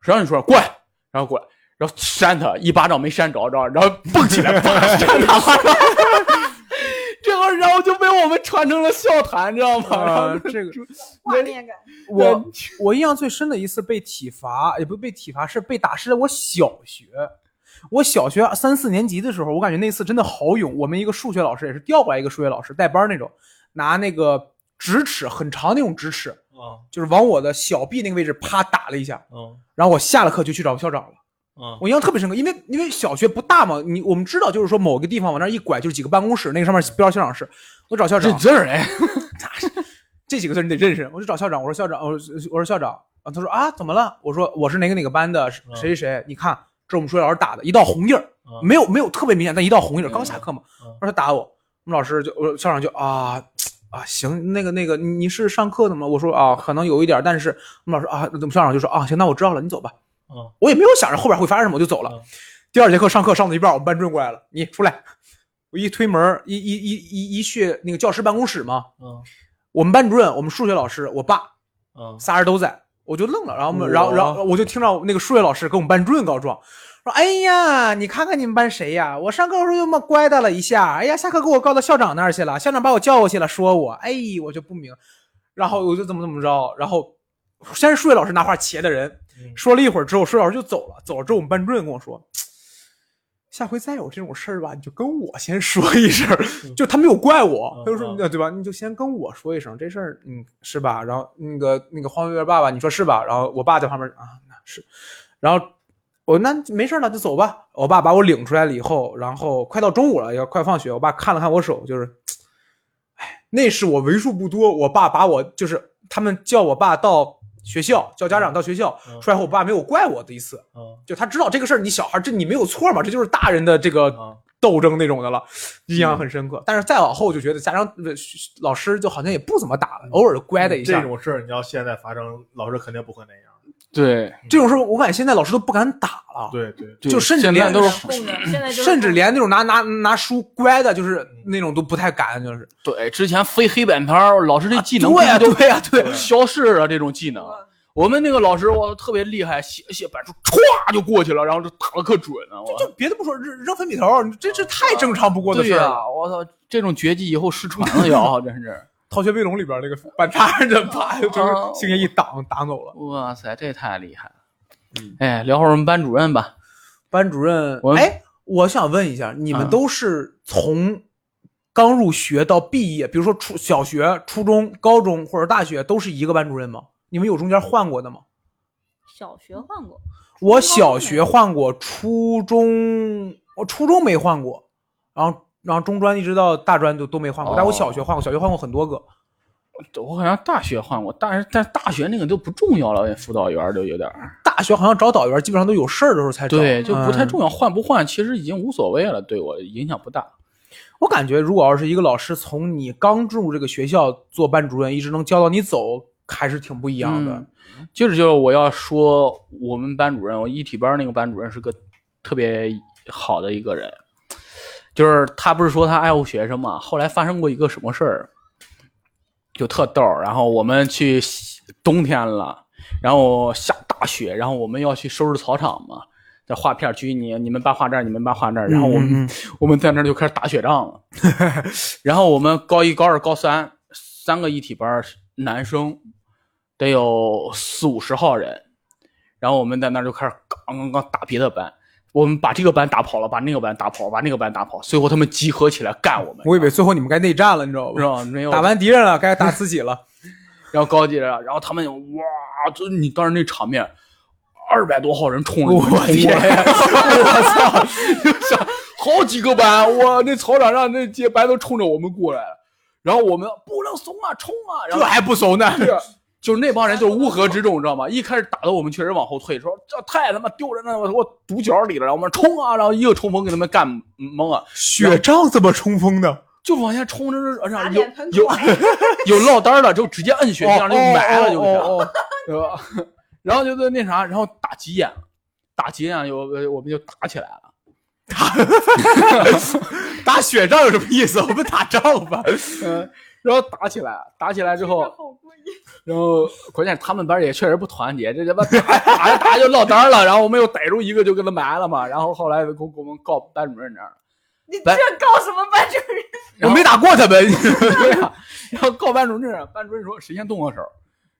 谁让你说话？过来！”然后过来，然后扇他一巴掌没扇着，知道吧？然后蹦起来，啪扇他。这个然后就被我们传成了笑谈，你知道吗？然后呃，这个画面感。我我印象最深的一次被体罚，也不是被体罚，是被打，是在我小学。我小学三四年级的时候，我感觉那次真的好勇。我们一个数学老师也是调过来一个数学老师带班那种，拿那个直尺很长那种直尺，嗯就是往我的小臂那个位置啪打了一下，嗯然后我下了课就去找校长了。嗯我印象特别深刻，因为因为小学不大嘛，你我们知道就是说某个地方往那一拐就是几个办公室，那个上面标着校长室，我找校长，字儿哎，这几个字你得认识，我就找校长，我说校长，我说我说校长啊，他说啊怎么了？我说我是哪个哪个班的谁谁谁，你看这是我们数学老师打的一道红印儿，嗯没有没有特别明显，但一道红印儿，刚下课嘛，说他打我，我们老师就我说校长就啊。啊，行，那个那个，你你是上课的吗？我说啊，可能有一点，但是我们老师啊，我们校长就说啊，行，那我知道了，你走吧。嗯我也没有想着后边会发生什么，我就走了。嗯第二节课上课上到一半，我们班主任过来了，你出来。我一推门，一一一一一去那个教师办公室嘛，嗯我们班主任，我们数学老师，我爸，嗯仨人都在。我我就愣了，然后我们，然后然后我就听到那个数学老师跟我们班主任告状，说：“哎呀，你看看你们班谁呀？我上课的时候又么乖的了一下，哎呀，下课给我告到校长那儿去了，校长把我叫过去了，说我，哎，我就不明，然后我就怎么怎么着，然后先是数学老师拿话切的人，嗯说了一会儿之后，数学老师就走了，走了之后，我们班主任跟我说。”下回再有这种事儿吧，你就跟我先说一声，就他没有怪我，嗯他就说，呃对吧？你就先跟我说一声这事儿，嗯，是吧？然后那个那个黄月爸爸，你说是吧？然后我爸在旁边啊，那是，然后我那没事了，就走吧。我爸把我领出来了以后，然后快到中午了，要快放学，我爸看了看我手，就是，哎，那是我为数不多，我爸把我就是他们叫我爸到学校，叫家长到学校嗯出来后，我爸没有怪我的一次。嗯就他知道这个事儿，你小孩这你没有错嘛，这就是大人的这个啊斗争那种的了，印象很深刻。但是再往后就觉得家长呃老师就好像也不怎么打了，偶尔乖的一下。这种事儿，你要现在发生，老师肯定不会那样。对，这种事儿，我感觉现在老师都不敢打了，对对，对就甚至连都是供着，现在就是甚至连那种拿拿拿书乖的，就是那种都不太敢，就是对，之前飞黑板片，老师这技能对呀、都对呀、对。消失了，这种技能。我们那个老师我特别厉害，写写板书歘就过去了，然后就打的可准了。我就别的不说，扔扔粉笔头，这这太正常不过的事儿了。我操，这种绝技以后失传了要，真是。逃学威龙里边那个板叉的，啪，就是哦星爷一挡挡走了。哇塞，这太厉害了。哎，聊会儿我们班主任吧。班主任我，哎，我想问一下，你们啊都是从刚入学到毕业，比如说初小学、初中、高中或者大学，都是一个班主任吗？你们有中间换过的吗？小学换过，我小学换过，初中我初中没换过，然后然后中专一直到大专都都没换过，哦但我小学换过，小学换过很多个。我好像大学换过，但是但是大学那个都不重要了，辅导员就有点儿大学好像找导员基本上都有事儿的时候才找，对，就不太嗯重要，换不换其实已经无所谓了，对我影响不大。我感觉，如果要是一个老师从你刚进入这个学校做班主任，一直能教到你走，还是挺不一样的。嗯就是就是我要说，我们班主任，我一体班那个班主任是个特别好的一个人，就是他不是说他爱护学生嘛，后来发生过一个什么事儿，就特逗儿。然后我们去冬天了，然后下大雪，然后我们要去收拾草场嘛，在画片区，你你们班画这儿，你们班画这儿，然后我们、嗯嗯我们在那儿就开始打雪仗了。然后我们高一、高二、高三三个一体班，男生得有四五十号人，然后我们在那儿就开始刚刚刚打别的班，我们把这个班打跑了，把那个班打跑，把那个班打跑，最后他们集合起来干我们，我以为最后你们该内战了，你知道吧？是吧？没有打完敌人了，该打自己了。然后高级了，然后他们哇，就你当时那场面，二百多号人冲着你们冲过来，我操！好几个班，哇，那操场上那些班都冲着我们过来了，然后我们不能怂啊，冲啊！然后这还不怂呢？就是那帮人就是乌合之众，你知道吗？一开始打的我们确实往后退，说这太他妈丢人了，我我堵角里了，然后我们冲啊，然后一个冲锋给他们干懵了，雪仗怎么冲锋的？就往下冲着，然打后有有 有落单的就直接摁雪地上就埋了，就是。对吧？然后就在那啥，然后打急眼了，打急眼有呃我们就打起来了。打雪仗有什么意思？我们打仗吧。嗯，然后打起来，打起来之后，然后关键他们班也确实不团结，这他妈打打着打着就落单了，然后我们又逮住一个就给他埋了嘛，然后后来给我们告班主任那儿了，你这告什么班主任？我没打过他们。对呀、然后告班主任，班主任说谁先动的手，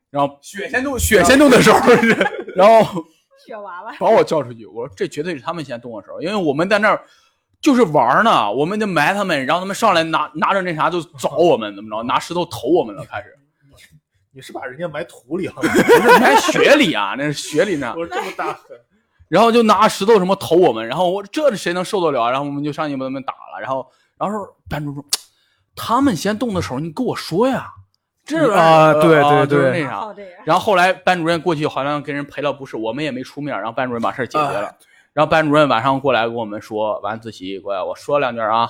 然后雪先动，雪先动的手是。然后雪娃娃，把我叫出去，我说这绝对是他们先动的手，因为我们在那儿就是玩呢，我们就埋他们，然后他们上来拿拿着那啥就找我们，怎么着，拿石头投我们了，开始你是把人家埋土里了？不 是埋雪里啊，那是雪里呢，我这么大狠，然后就拿石头什么投我们，然后我这谁能受得了？然后我们就上去把他们打了，然后然后说班主任说他们先动的手，你跟我说呀，这啊对对对那啥。然后后来班主任过去好像跟人赔了不是，我们也没出面，然后班主任把事儿解决了。然后班主任晚上过来跟我们说，晚自习过来我说两句啊，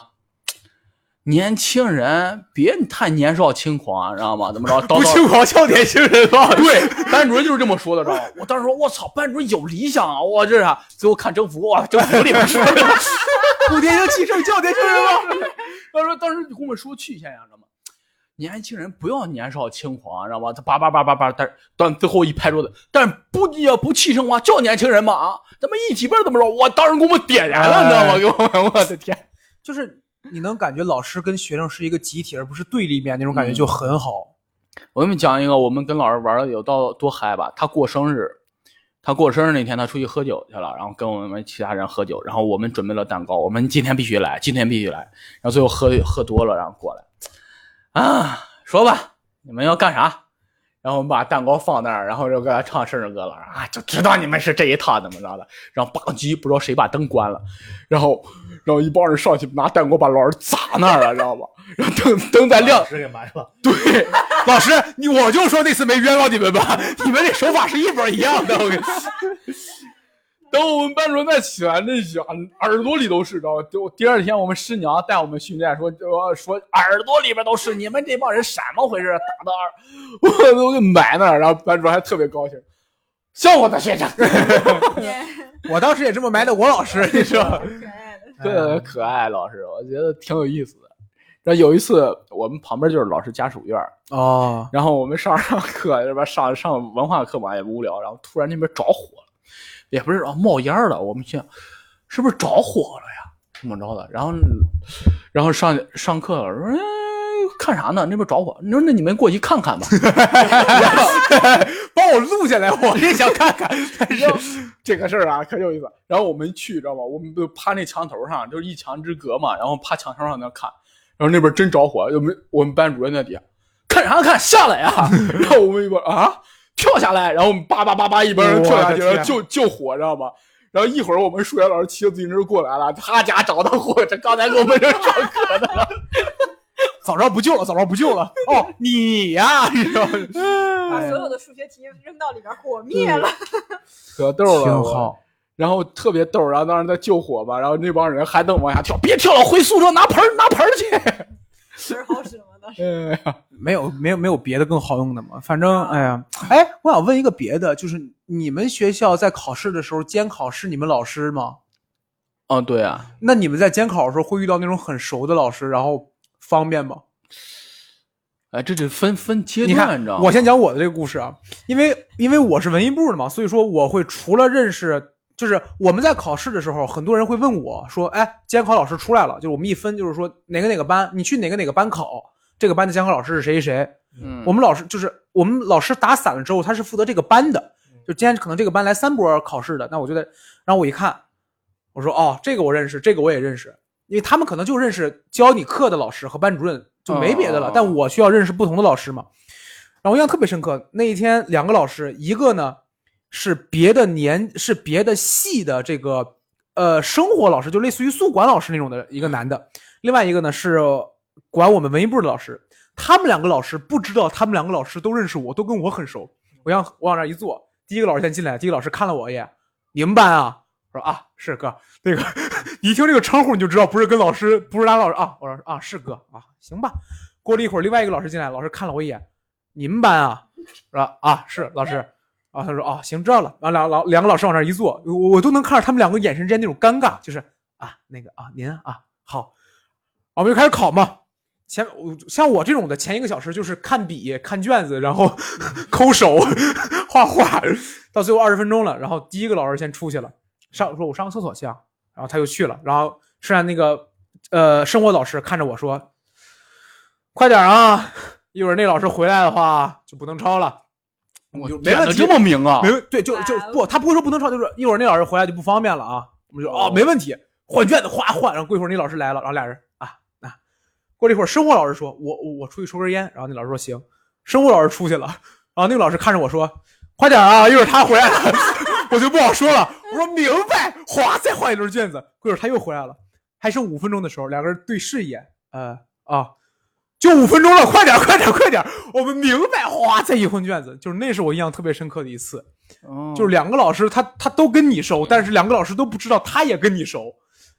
年轻人别太年少轻狂，知道吗？怎么着？不轻狂叫年轻人吧？对，班主任就是这么说的，知道吗？我当时说，我操，班主任有理想啊！我这是啥？最后看征服，哇，征服里面说的，不年轻气盛叫年轻人吗？他说当时跟我们说去一下呀，知道吗？年轻人不要年少轻狂，知道吧？他叭叭叭叭叭，但是到最后一拍桌子，但是不也不气声话，叫年轻人嘛啊！咱们一起辈怎么着？我当时给我们点燃了，你知道吗？给我们，我的天！就是你能感觉老师跟学生是一个集体，而不是对立面那种感觉就很好。我给你们讲一个，我们跟老师玩的有到多嗨吧？他过生日，他过生日那天他出去喝酒去了，然后跟我们其他人喝酒，然后我们准备了蛋糕，我们今天必须来，今天必须来，然后最后喝喝多了，然后过来，啊，说吧，你们要干啥？然后我们把蛋糕放那儿，然后就给他唱生日歌了啊，就知道你们是这一套怎么着的。然后吧唧，不知道谁把灯关了，然后然后一帮人上去拿蛋糕把老师砸那儿了，知道吧？然后灯灯在亮老，师给埋了。对，老师，你我就说那次没冤枉你们吧，你们这手法是一模一样的。我跟你等我们班主任再起来，那想耳朵里都是，知道吧？就第二天我们师娘带我们训练，说说说耳朵里边都是，你们这帮人什么回事？打到耳，我都给埋那儿，然后班主任还特别高兴，笑话的学生，我当时也这么埋的我老师，你说？可爱的。特别可爱，老师，我觉得挺有意思的。然后有一次，我们旁边就是老师家属院儿，哦，然后我们上上课，这边上上文化课嘛也无聊，然后突然那边着火了，也不是啊冒烟了，我们想是不是着火了呀？怎么着的？然后然后上上课了，说、哎、看啥呢？那边着火，你说那你们过去看看吧。帮我录下来，我也想看看。但是这个事儿啊，可有意思。然后我们去，知道吧？我们就趴那墙头上，就是一墙之隔嘛，然后趴墙头上那看，然后那边真着火，我们我们班主任在底下看啥看，下来呀！然后我们一帮啊跳下来，然后我们叭叭叭叭一帮人跳下去，然后救救火，知道吗？然后一会儿我们数学老师骑着自行车过来了，他家着的火，这刚才给我们这上课的。早知道不救了，早知道不救了。哦，你呀，你知道吗？把所有的数学题扔到里边，火灭了。可逗了，挺好。然后特别逗，然后当时在救火吧，然后那帮人还能往下跳，别跳了，回宿舍拿盆儿拿盆儿去。盆儿好使吗？当时哎呀，没有没有没有别的更好用的吗？反正哎呀，哎，我想问一个别的，就是你们学校在考试的时候监考是你们老师吗？哦对啊，那你们在监考的时候会遇到那种很熟的老师，然后方便吗？哎，这得分分阶你段，看你知道，吗？我先讲我的这个故事啊，因为因为我是文艺部的嘛，所以说我会除了认识，就是我们在考试的时候，很多人会问我说，哎，监考老师出来了，就是我们一分，就是说哪个哪个班，你去哪个哪个班考，这个班的监考老师是谁谁谁，嗯，我们老师就是我们老师打散了之后，他是负责这个班的。就今天可能这个班来三波考试的，那我就得，然后我一看，我说哦，这个我认识，这个我也认识，因为他们可能就认识教你课的老师和班主任，就没别的了。哦但我需要认识不同的老师嘛。然后我印象特别深刻，那一天两个老师，一个呢是别的年是别的系的这个呃生活老师，就类似于宿管老师那种的一个男的，另外一个呢是管我们文艺部的老师。他们两个老师不知道，他们两个老师都认识我，都跟我很熟。我让我往那一坐，第一个老师先进来，第一个老师看了我一眼，你们班啊？我说啊，是哥，那个 你一听这个称呼你就知道不是跟老师，不是拉老师啊。我说啊，是哥啊，行吧。过了一会儿，另外一个老师进来，老师看了我一眼，你们班啊？说啊，是老师。啊，他说啊，行，知道了。然后两老两个老师往那一坐，我我都能看着他们两个眼神之间那种尴尬，就是啊，那个啊，您啊，好，我们就开始考嘛。前我像我这种的，前一个小时就是看笔、看卷子，然后 抠手、画画，到最后二十分钟了，然后第一个老师先出去了，上说我上个厕所去啊，然后他就去了，然后剩下那个呃生活老师看着我说，快点啊，一会儿那老师回来的话就不能抄了。我就没问题这么明啊没？问对，就就不，他不会说不能抄，就是一会儿那老师回来就不方便了啊。我们就哦，没问题，换卷子哗换，然后过一会儿那老师来了，然后俩人过了一会儿生活老师说，我我我出去抽根烟，然后那老师说行，生物老师出去了，然后那个老师看着我说，快点啊，一会儿他回来了，我就不好说了，我说明白，哗再换一轮卷子，过一会儿他又回来了，还剩五分钟的时候，两个人对视一眼，呃啊。就五分钟了，快点，快点，快点！我们明白，哗，再一混卷子，就是那是我印象特别深刻的一次。嗯就是两个老师他他都跟你熟，但是两个老师都不知道他也跟你熟，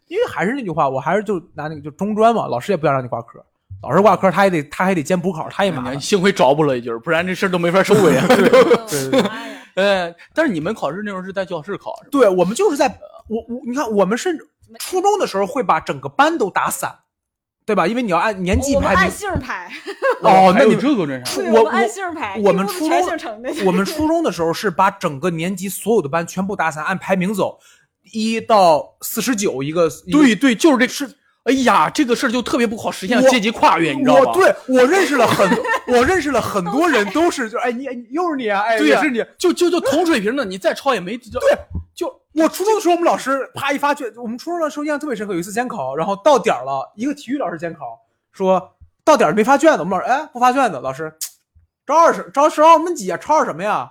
因为还是那句话，我还是就拿那个就中专嘛，老师也不想让你挂科，老师挂科他也得他还得兼补考，他也麻烦。幸亏找补了一句，不然这事儿都没法收尾啊。对对妈呀！哎，但是你们考试那时候是在教室考？对，我们就是在我我你看我们甚至初中的时候会把整个班都打散，对吧？因为你要按年级我们按排名。姓排，哦，那还有你们这个真是对，我们按姓排，我们初中 我们初中的时候是把整个年级所有的班全部打散，按排名走，一到四十九一个。对对，就是这是。哎呀，这个事儿就特别不好实现阶级跨越，你知道吗？我对我认识了很多，我认识了很多人都是就哎你你又是你啊哎对呀也是你。就就就同水平的，你再抄也没对，就我初中的时候，我们老师啪一发卷，我们初中的时候印象特别深刻。有一次监考，然后到点儿了，一个体育老师监考说到点儿没发卷子，我们老师哎不发卷子，老师 招二十招十二我们几啊？抄二什么呀？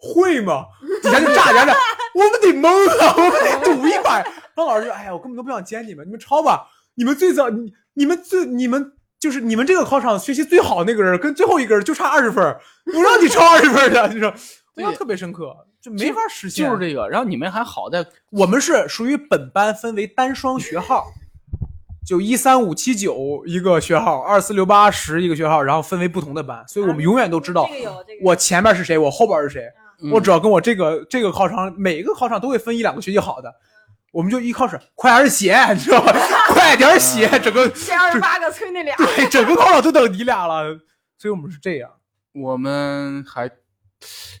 会吗？底下就炸家长，我们得懵啊，我们得赌一把。然后老师说：“哎呀，我根本都不想监你们，你们抄吧。你们最早，你你们最你们就是你们这个考场学习最好那个人跟最后一个人就差二十分儿，我让你抄二十分儿的，你说，我印象特别深刻，就没法实现。就是这个。然后你们还好在我们是属于本班分为单双学号，就一三五七九一个学号，二四六八十一个学号，然后分为不同的班，所以我们永远都知道我前面是谁，我后边是谁。嗯我只要跟我这个这个考场，每一个考场都会分一两个学习好的，我们就一考试快点写，你知道吧？快点写，整个这二十八个催那俩，对整个考场都等你俩了，所以我们是这样。我们还，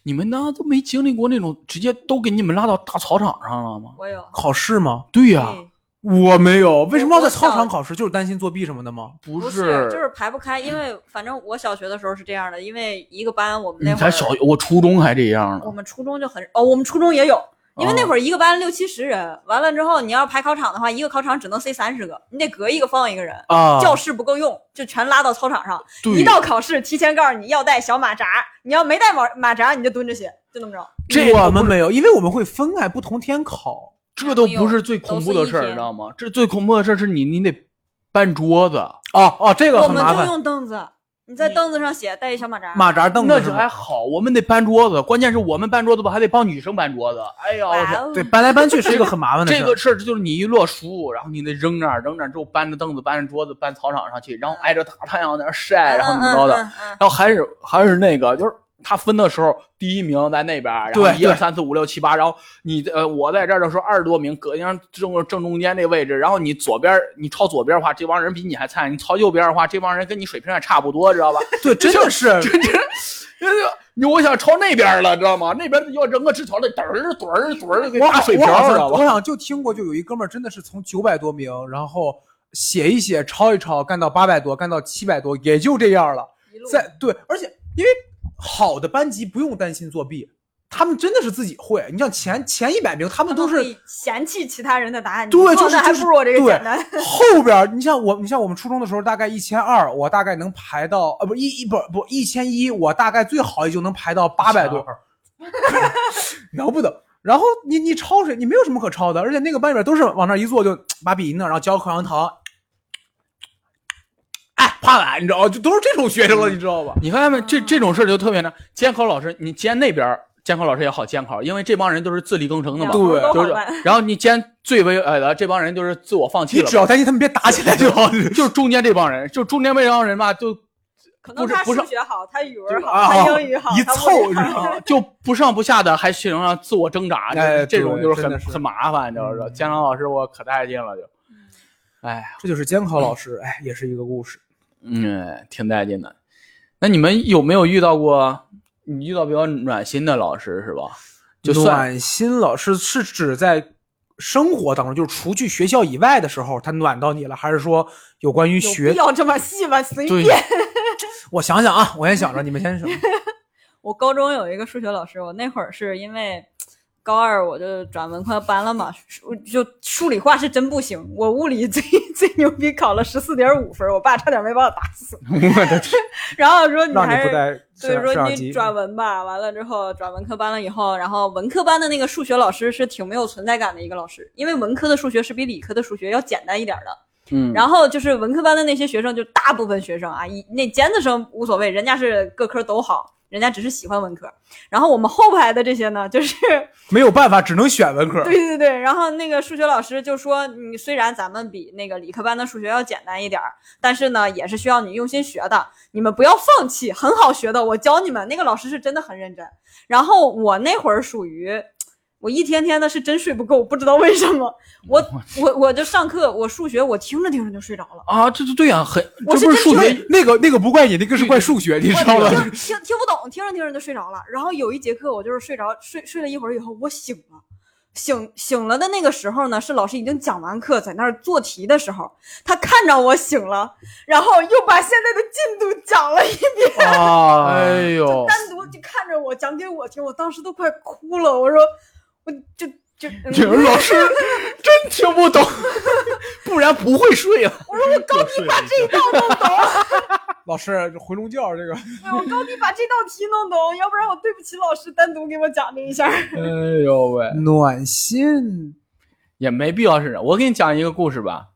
你们呢都没经历过那种直接都给你们拉到大操场上了吗？我有。考试吗？对呀、对我没有，为什么要在操场考试？就是担心作弊什么的吗？不不是，就是排不开，因为反正我小学的时候是这样的，因为一个班我们那会儿，你才小，我初中还这样呢。我们初中就很哦，我们初中也有，因为那会儿一个班六七十人，完了之后你要排考场的话，一个考场只能塞三十个，你得隔一个放一个人，啊教室不够用，就全拉到操场上。一到考试，提前告诉你要带小马扎，你要没带马马扎，你就蹲着写，就那么着。这我们没有，因为我们会分开不同天考。这都不是最恐怖的事儿，你知道吗？这最恐怖的事儿是你，你得搬桌子，哦哦，这个我们就很麻烦。用凳子，你在凳子上写，带一小马扎。马扎凳子那就还好。我们得搬桌子，关键是我们搬桌子吧，还得帮女生搬桌子。哎呀，我天！哦对，搬来搬去是一个很麻烦的事儿。这个事儿就是你一落书，然后你得扔那儿，扔那儿之后搬着凳子、搬着桌子、搬操场上去，然后挨着大太阳在那儿晒，然后怎么着的，嗯嗯嗯然后还是还是那个，就是他分的时候，第一名在那边，然后一二三四五六七八，然后你呃我在这儿的时候二十多名，搁那正正中间这位置，然后你左边你朝左边的话，这帮人比你还菜；你朝右边的话，这帮人跟你水平也差不多，知道吧？对，真的是 真真，你我想抄那边了，知道吗？那边要扔个纸条得嘚儿嘚儿嘚儿大水瓢，知道吧？我好像就听过，就有一哥们儿真的是从九百多名，然后写一写、抄一抄，干到八百多，干到七百多，也就这样了。在对，而且因为好的班级不用担心作弊，他们真的是自己会。你像前前一百名，他们都是会嫌弃其他人的答案，你对就是就是不如我这个对简单。后边儿，你像我，你像我们初中的时候，大概一千二，我大概能排到，呃，不一一不不一千一，我大概最好也就能排到八百多，了不得。然后你你抄谁？你没有什么可抄的，而且那个班里边都是往那儿一坐就把笔一弄，然后嚼口香糖，哎，趴完，你知道吗？就都是这种学生了，你知道吧？你发现没？这这种事儿就特别难。监考老师，你监那边监考老师也好监考，因为这帮人都是自力更生的嘛。对就是。然后你监最为矮的这帮人就是自我放弃了。你只要担心他们别打起来就好。就是中间这帮人，就中间这帮人吧，就可能他不是不是数学好，他语文好，啊他英语好，一凑是吧？啊 就不上不下的，还形成了自我挣扎，哎这种就是很很麻烦，你知道吧监考老师我可带劲了就，哎，这就是监考老师，哎，也是一个故事。嗯，挺带劲的。那你们有没有遇到过你遇到比较暖心的老师是吧？就暖心老师是指在生活当中，就是除去学校以外的时候，他暖到你了，还是说有关于学必？要这么细吗？随对便。我想想啊，我先想着，你们先说？我高中有一个数学老师，我那会儿是因为高二我就转文科班了嘛，数就数理化是真不行，我物理最最牛逼，考了十四点五分，我爸差点没把我打死。然后说你还是。所以说你。转文吧，完了之后转文科班了以后，然后文科班的那个数学老师是挺没有存在感的一个老师，因为文科的数学是比理科的数学要简单一点的。嗯，然后就是文科班的那些学生，就大部分学生啊，一那尖子生无所谓，人家是各科都好，人家只是喜欢文科。然后我们后排的这些呢，就是没有办法，只能选文科。对对对，然后那个数学老师就说，你虽然咱们比那个理科班的数学要简单一点儿，但是呢，也是需要你用心学的，你们不要放弃，很好学的，我教你们。那个老师是真的很认真。然后我那会儿属于。我一天天的是真睡不够，不知道为什么。我我我就上课，我数学我听着听着就睡着了。啊，这这对呀、很我这不是数学那个那个不怪你，那个是怪数学，你知道吗？听听听不懂，听着听着就睡着了。然后有一节课我就是睡着睡睡了一会儿以后，我醒了。醒醒了的那个时候呢，是老师已经讲完课，在那儿做题的时候，他看着我醒了，然后又把现在的进度讲了一遍。啊，哎呦，单独就看着我讲给我听，我当时都快哭了。我说，我就就 嗯这老师真听不懂，不然不会睡啊。我说我高低把这一道弄懂，老师回笼觉这个，我高低把这道题弄懂，要不然我对不起老师单独给我讲这一下。哎呦喂，暖心。也没必要是。我给你讲一个故事吧，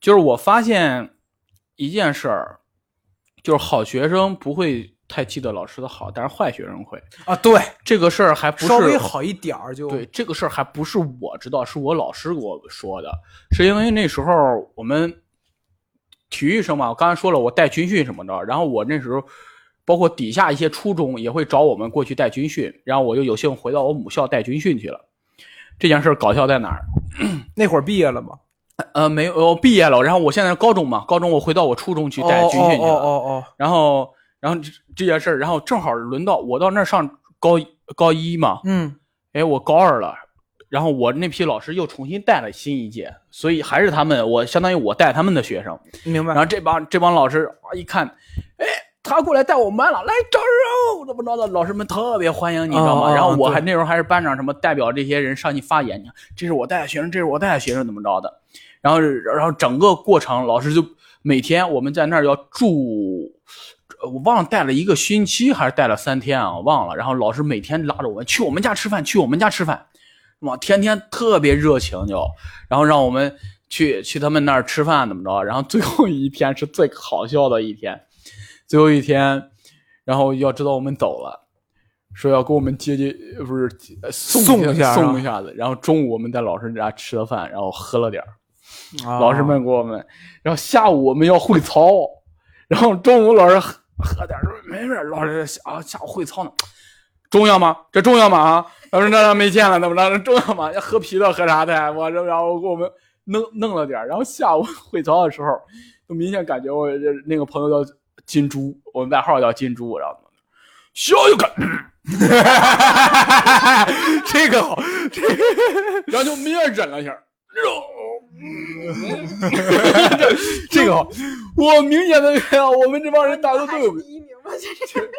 就是我发现一件事儿，就是好学生不会太记得老师的好，但是坏学生会。啊，对，这个事儿还不是稍微好一点儿就对，这个事儿还不是我知道，是我老师给我说的，是因为那时候我们体育生嘛，我刚才说了，我带军训什么的，然后我那时候包括底下一些初中也会找我们过去带军训，然后我就有幸回到我母校带军训去了。这件事儿搞笑在哪儿？那会儿毕业了吗？呃，没有，我毕业了，然后我现在高中嘛，高中我回到我初中去带军训去了，哦哦哦哦然后，然后这这件事儿，然后正好轮到我到那儿上高高一嘛，嗯，哎，我高二了，然后我那批老师又重新带了新一届，所以还是他们，我相当于我带他们的学生。明白然。后这帮这帮老师啊一看，哎，他过来带我们班了，来招人，怎么着的？老师们特别欢迎你，知道吗？然后我还那时候还是班长，什么代表这些人上去发言，你看这是我带的学生，这是我带的学生，怎么着的？然后然后整个过程，老师就每天我们在那儿要住。呃我忘了带了一个星期还是带了三天啊，我忘了。然后老师每天拉着我们去我们家吃饭，去我们家吃饭，哇，天天特别热情就，然后让我们去去他们那儿吃饭怎么着。然后最后一天是最好笑的一天，最后一天，然后要知道我们走了，说要给我们接接，呃不是呃送送一下送一下子。然后中午我们在老师家吃了饭，然后喝了点儿。啊老师们给我们，然后下午我们要会操，然后中午老师喝喝点儿没事儿，老师下啊下午会操呢，重要吗？这重要吗？啊，老师那那没见了，怎么着？这重要吗？要喝啤的喝啥的？我这然后给我们弄弄了点儿然后下午会操的时候，就明显感觉我这那个朋友叫金猪，我们外号叫金猪，然后小一个，这个好，然后就明显忍了一下，这个，我明显的看到我们这帮人大家都还有第一名吧，这是。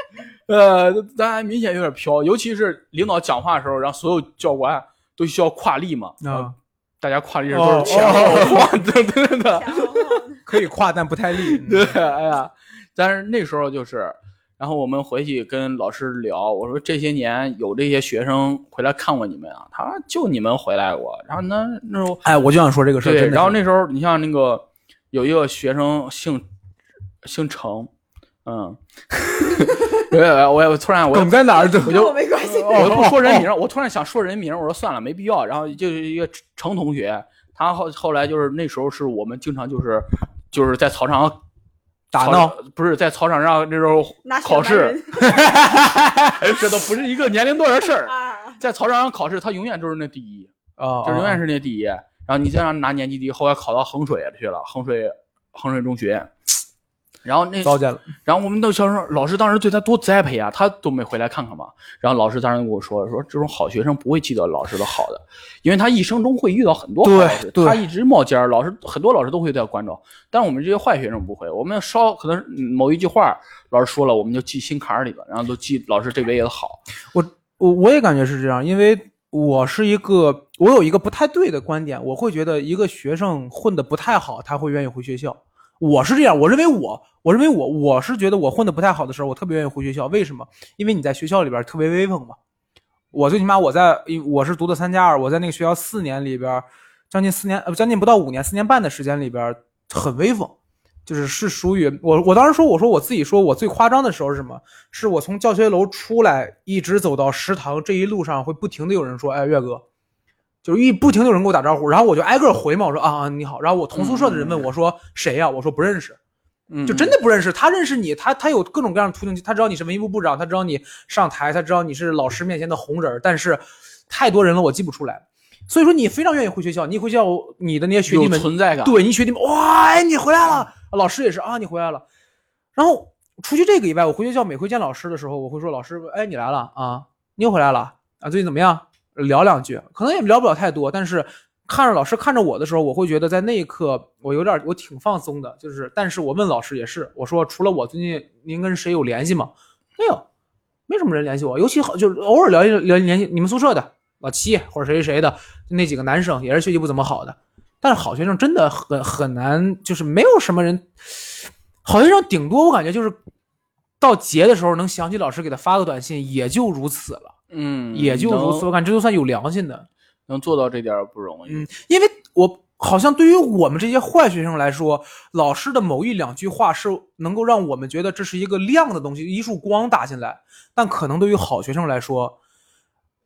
呃，咱还明显有点飘，尤其是领导讲话的时候，然后所有教官都需要跨立嘛，啊，大家跨立都哦是前后晃，对对的，可以跨，但不太立。对，哎呀，但是那时候就是，然后我们回去跟老师聊，我说这些年有这些学生回来看过你们啊，他说就你们回来过，然后那那时候哎，我就想说这个事儿，然后那时候你像那个有一个学生姓姓程，嗯，我我我突然我梗在哪儿？跟我没关系。我不说人名，我突然想说人名，我说算了，没必要。然后就是一个程同学，他后后来就是那时候是我们经常就是就是在操场打闹，不是在操场上那时候考试，这都不是一个年龄段的事儿。啊，在操场上考试，他永远都是那第一，啊，就永远是那第一。然后你再让拿年级第一，后来考到衡水去了，衡水衡水中学。然后那糟践了。然后我们都想说，老师当时对他多栽培啊，他都没回来看看嘛。然后老师当时跟我说，说这种好学生不会记得老师的好的，因为他一生中会遇到很多好老师，对对他一直冒尖儿，老师很多老师都会在关照，但我们这些坏学生不会，我们稍可能嗯某一句话老师说了，我们就记心坎儿里了，然后都记老师这辈子好。我我也感觉是这样，因为我是一个，我有一个不太对的观点，我会觉得一个学生混得不太好，他会愿意回学校。我是这样，我认为我，我认为我，我是觉得我混得不太好的时候，我特别愿意回学校。为什么？因为你在学校里边特别威风嘛。我最起码我在，我是读的三加二，我在那个学校四年里边，将近四年，呃，将近不到五年，四年半的时间里边很威风。就是是属于我，我当时说，我说我自己说我最夸张的时候是什么？是我从教学楼出来，一直走到食堂这一路上，会不停的有人说：“哎，岳哥。”就是一不停有人给我打招呼，然后我就挨个回嘛，我说啊啊你好，然后我同宿舍的人问我说谁呀、我说不认识，嗯就真的不认识。他认识你，他他有各种各样的途径，他知道你是文艺部部长，他知道你上台，他知道你是老师面前的红人，但是太多人了，我记不出来。所以说你非常愿意回学校，你一回学校，你的那些学弟们存在感。对你学弟们，哇，哎，你回来了，老师也是啊，你回来了。然后除去这个以外，我回学校每回见老师的时候，我会说老师，哎，你来了啊，你又回来了啊，最近怎么样？聊两句，可能也聊不了太多，但是看着老师看着我的时候，我会觉得在那一刻我有点我挺放松的，就是，但是我问老师也是，我说除了我最近您跟谁有联系吗？没有，没什么人联系我，尤其好就偶尔聊一聊联系你们宿舍的老七或者谁谁谁的那几个男生也是学习不怎么好的，但是好学生真的很很难，就是没有什么人，好学生顶多我感觉就是到节的时候能想起老师给他发个短信，也就如此了，嗯，也就如此，我感觉这就算有良心的。能能做到这点不容易。嗯，因为我好像对于我们这些坏学生来说，老师的某一两句话是能够让我们觉得这是一个亮的东西，一束光打进来。但可能对于好学生来说，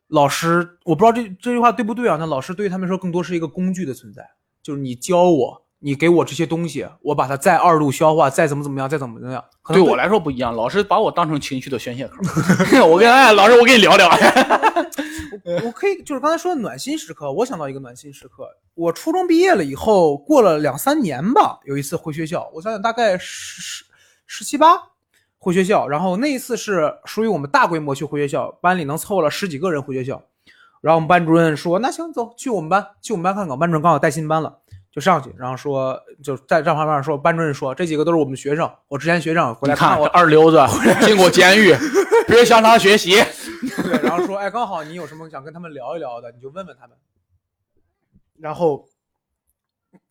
老师我不知道这这句话对不对啊？那老师对于他们说更多是一个工具的存在，就是你教我，你给我这些东西，我把它再二度消化，再怎么怎么样，再怎么怎么样。可能对我来说不一样，老师把我当成情绪的宣泄口。我跟哎，老师，我跟你聊聊。我可以就是刚才说的暖心时刻，我想到一个暖心时刻。我初中毕业了以后，过了两三年吧，有一次回学校，我想想大概十十十七八回学校，然后那一次是属于我们大规模去回学校，班里能凑了十几个人回学校，然后我们班主任说：“那行，走去我们班，去我们班看看。”班主任刚好带新班了，就上去，然后说就在站旁边说，班主任说这几个都是我们学生，我之前学生回来看我二流子 进过监狱，别向他学习。对，然后说，哎，刚好你有什么想跟他们聊一聊的，你就问问他们。然后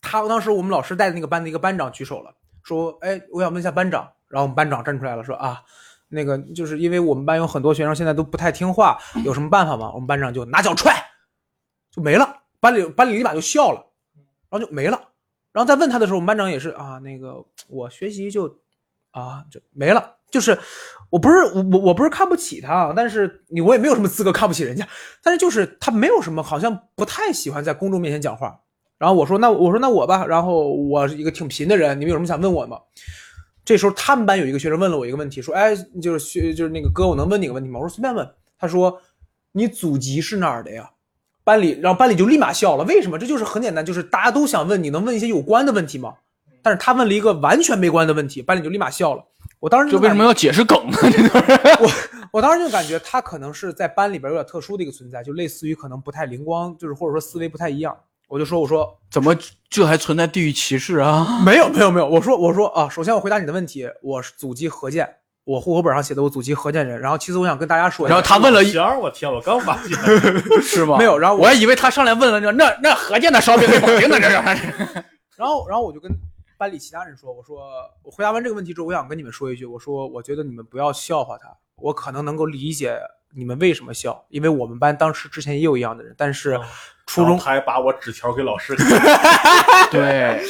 他当时我们老师带的那个班的一个班长举手了，说，哎，我想问一下班长。然后我们班长站出来了，说啊，那个就是因为我们班有很多学生现在都不太听话，有什么办法吗？我们班长就拿脚踹，就没了。班里班里立马就笑了，然后就没了。然后再问他的时候，我们班长也是啊，那个我学习就啊就没了。就是我不是我我我不是看不起他，但是你我也没有什么资格看不起人家，但是就是他没有什么，好像不太喜欢在公众面前讲话。然后我说那我说那我吧，然后我是一个挺贫的人，你们有什么想问我吗？这时候他们班有一个学生问了我一个问题，说哎就是学就是那个哥，我能问你个问题吗？我说随便问。他说你祖籍是哪儿的呀？班里，然后班里就立马笑了。为什么？这就是很简单，就是大家都想问，你能问一些有关的问题吗？但是他问了一个完全没关的问题，班里就立马笑了。我当时就为什么要解释梗呢？我我当时就感觉他可能是在班里边有点特殊的一个存在，就类似于可能不太灵光，就是或者说思维不太一样。我就说我说怎么这还存在地域歧视啊？没有没有没有，我说我说啊，首先我回答你的问题，我是祖籍河间，我户口本上写的我祖籍河间人。然后其实我想跟大家说一下，然后他问了一行，我天，我刚发现，是吗？没有然后我我还以为他上来问了那那那河间的烧饼给保定的这是。然后，然后我就跟班里其他人说：“我说我回答完这个问题之后，我想跟你们说一句，我说我觉得你们不要笑话他，我可能能够理解你们为什么笑，因为我们班当时之前也有一样的人，但是初中还把我纸条给老师看，对，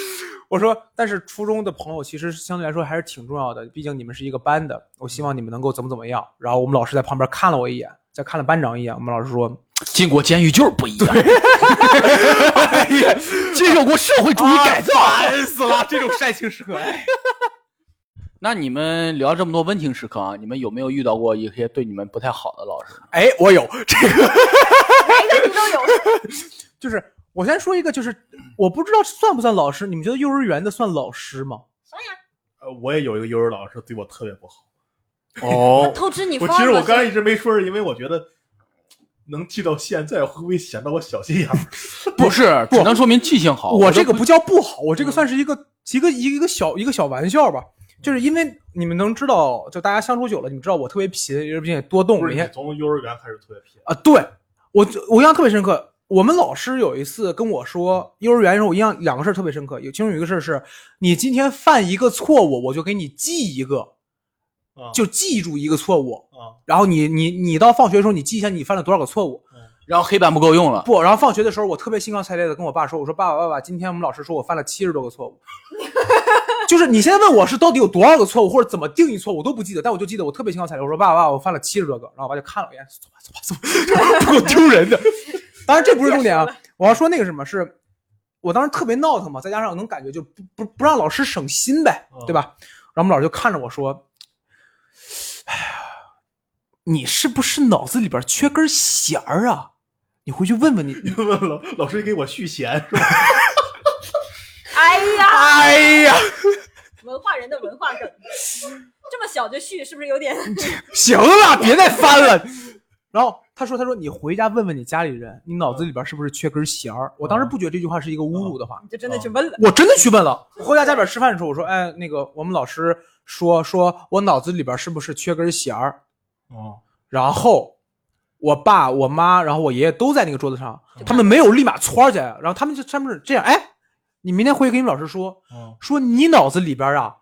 我说，但是初中的朋友其实相对来说还是挺重要的，毕竟你们是一个班的，我希望你们能够怎么怎么样。然后我们老师在旁边看了我一眼，再看了班长一眼，我们老师说进过监狱就是不一样，接受过社会主义改造。烦死了，这种煽情时刻。哎 那你们聊这么多温情时刻啊，你们有没有遇到过一些对你们不太好的老师？哎，我有这个。”每个你都有。就是我先说一个，就是我不知道算不算老师，你们觉得幼儿园的算老师吗？呃我也有一个幼儿老师对我特别不好。哦，偷吃你我其实我刚才一直没说，是因为我觉得能记到现在，会不会显得我小心眼儿？不是，只能说明记性好。我这个不叫不好，我这个算是一个一个一个一个小一个小玩笑吧。就是因为你们能知道，就大家相处久了，你们知道我特别贫，并且多动，不是从幼儿园开始特别贫，啊，对我我印象特别深刻。我们老师有一次跟我说，幼儿园的时候我印象两个事儿特别深刻，有其中有一个事儿是，你今天犯一个错误，我就给你记一个，啊，就记住一个错误，啊，然后你你你到放学的时候，你记一下你犯了多少个错误。然后黑板不够用了，不，然后放学的时候，我特别兴高采烈的跟我爸说：“我说爸爸爸爸，今天我们老师说我犯了七十多个错误。”就是你现在问我是到底有多少个错误，或者怎么定义错误，我都不记得，但我就记得我特别兴高采烈，我说爸爸爸爸，我犯了七十多个。然后我爸就看了我一眼，走吧走吧走吧，够丢人的。当然这不是重点啊，我要说那个什么是，我当时特别闹腾嘛，再加上我能感觉就不不不让老师省心呗，嗯对吧？然后我们老师就看着我说：“哎呀，你是不是脑子里边缺根弦儿啊？你回去问问你。你问老老师给我续弦是吧？哎呀，哎呀，文化人的文化梗，这么小就续，是不是有点？行了，别再翻了。然后他说：“他说你回家问问你家里人，你脑子里边是不是缺根弦儿？”我当时不觉得这句话是一个侮辱的话，你就真的去问了。我真的去问了。回家家里边吃饭的时候，我说：“哎，那个我们老师说说我脑子里边是不是缺根弦儿？”哦，然后我爸、我妈，然后我爷爷都在那个桌子上，他们没有立马窜起来，然后他们就他们是这样，哎，你明天回去跟你们老师说，哦，说你脑子里边啊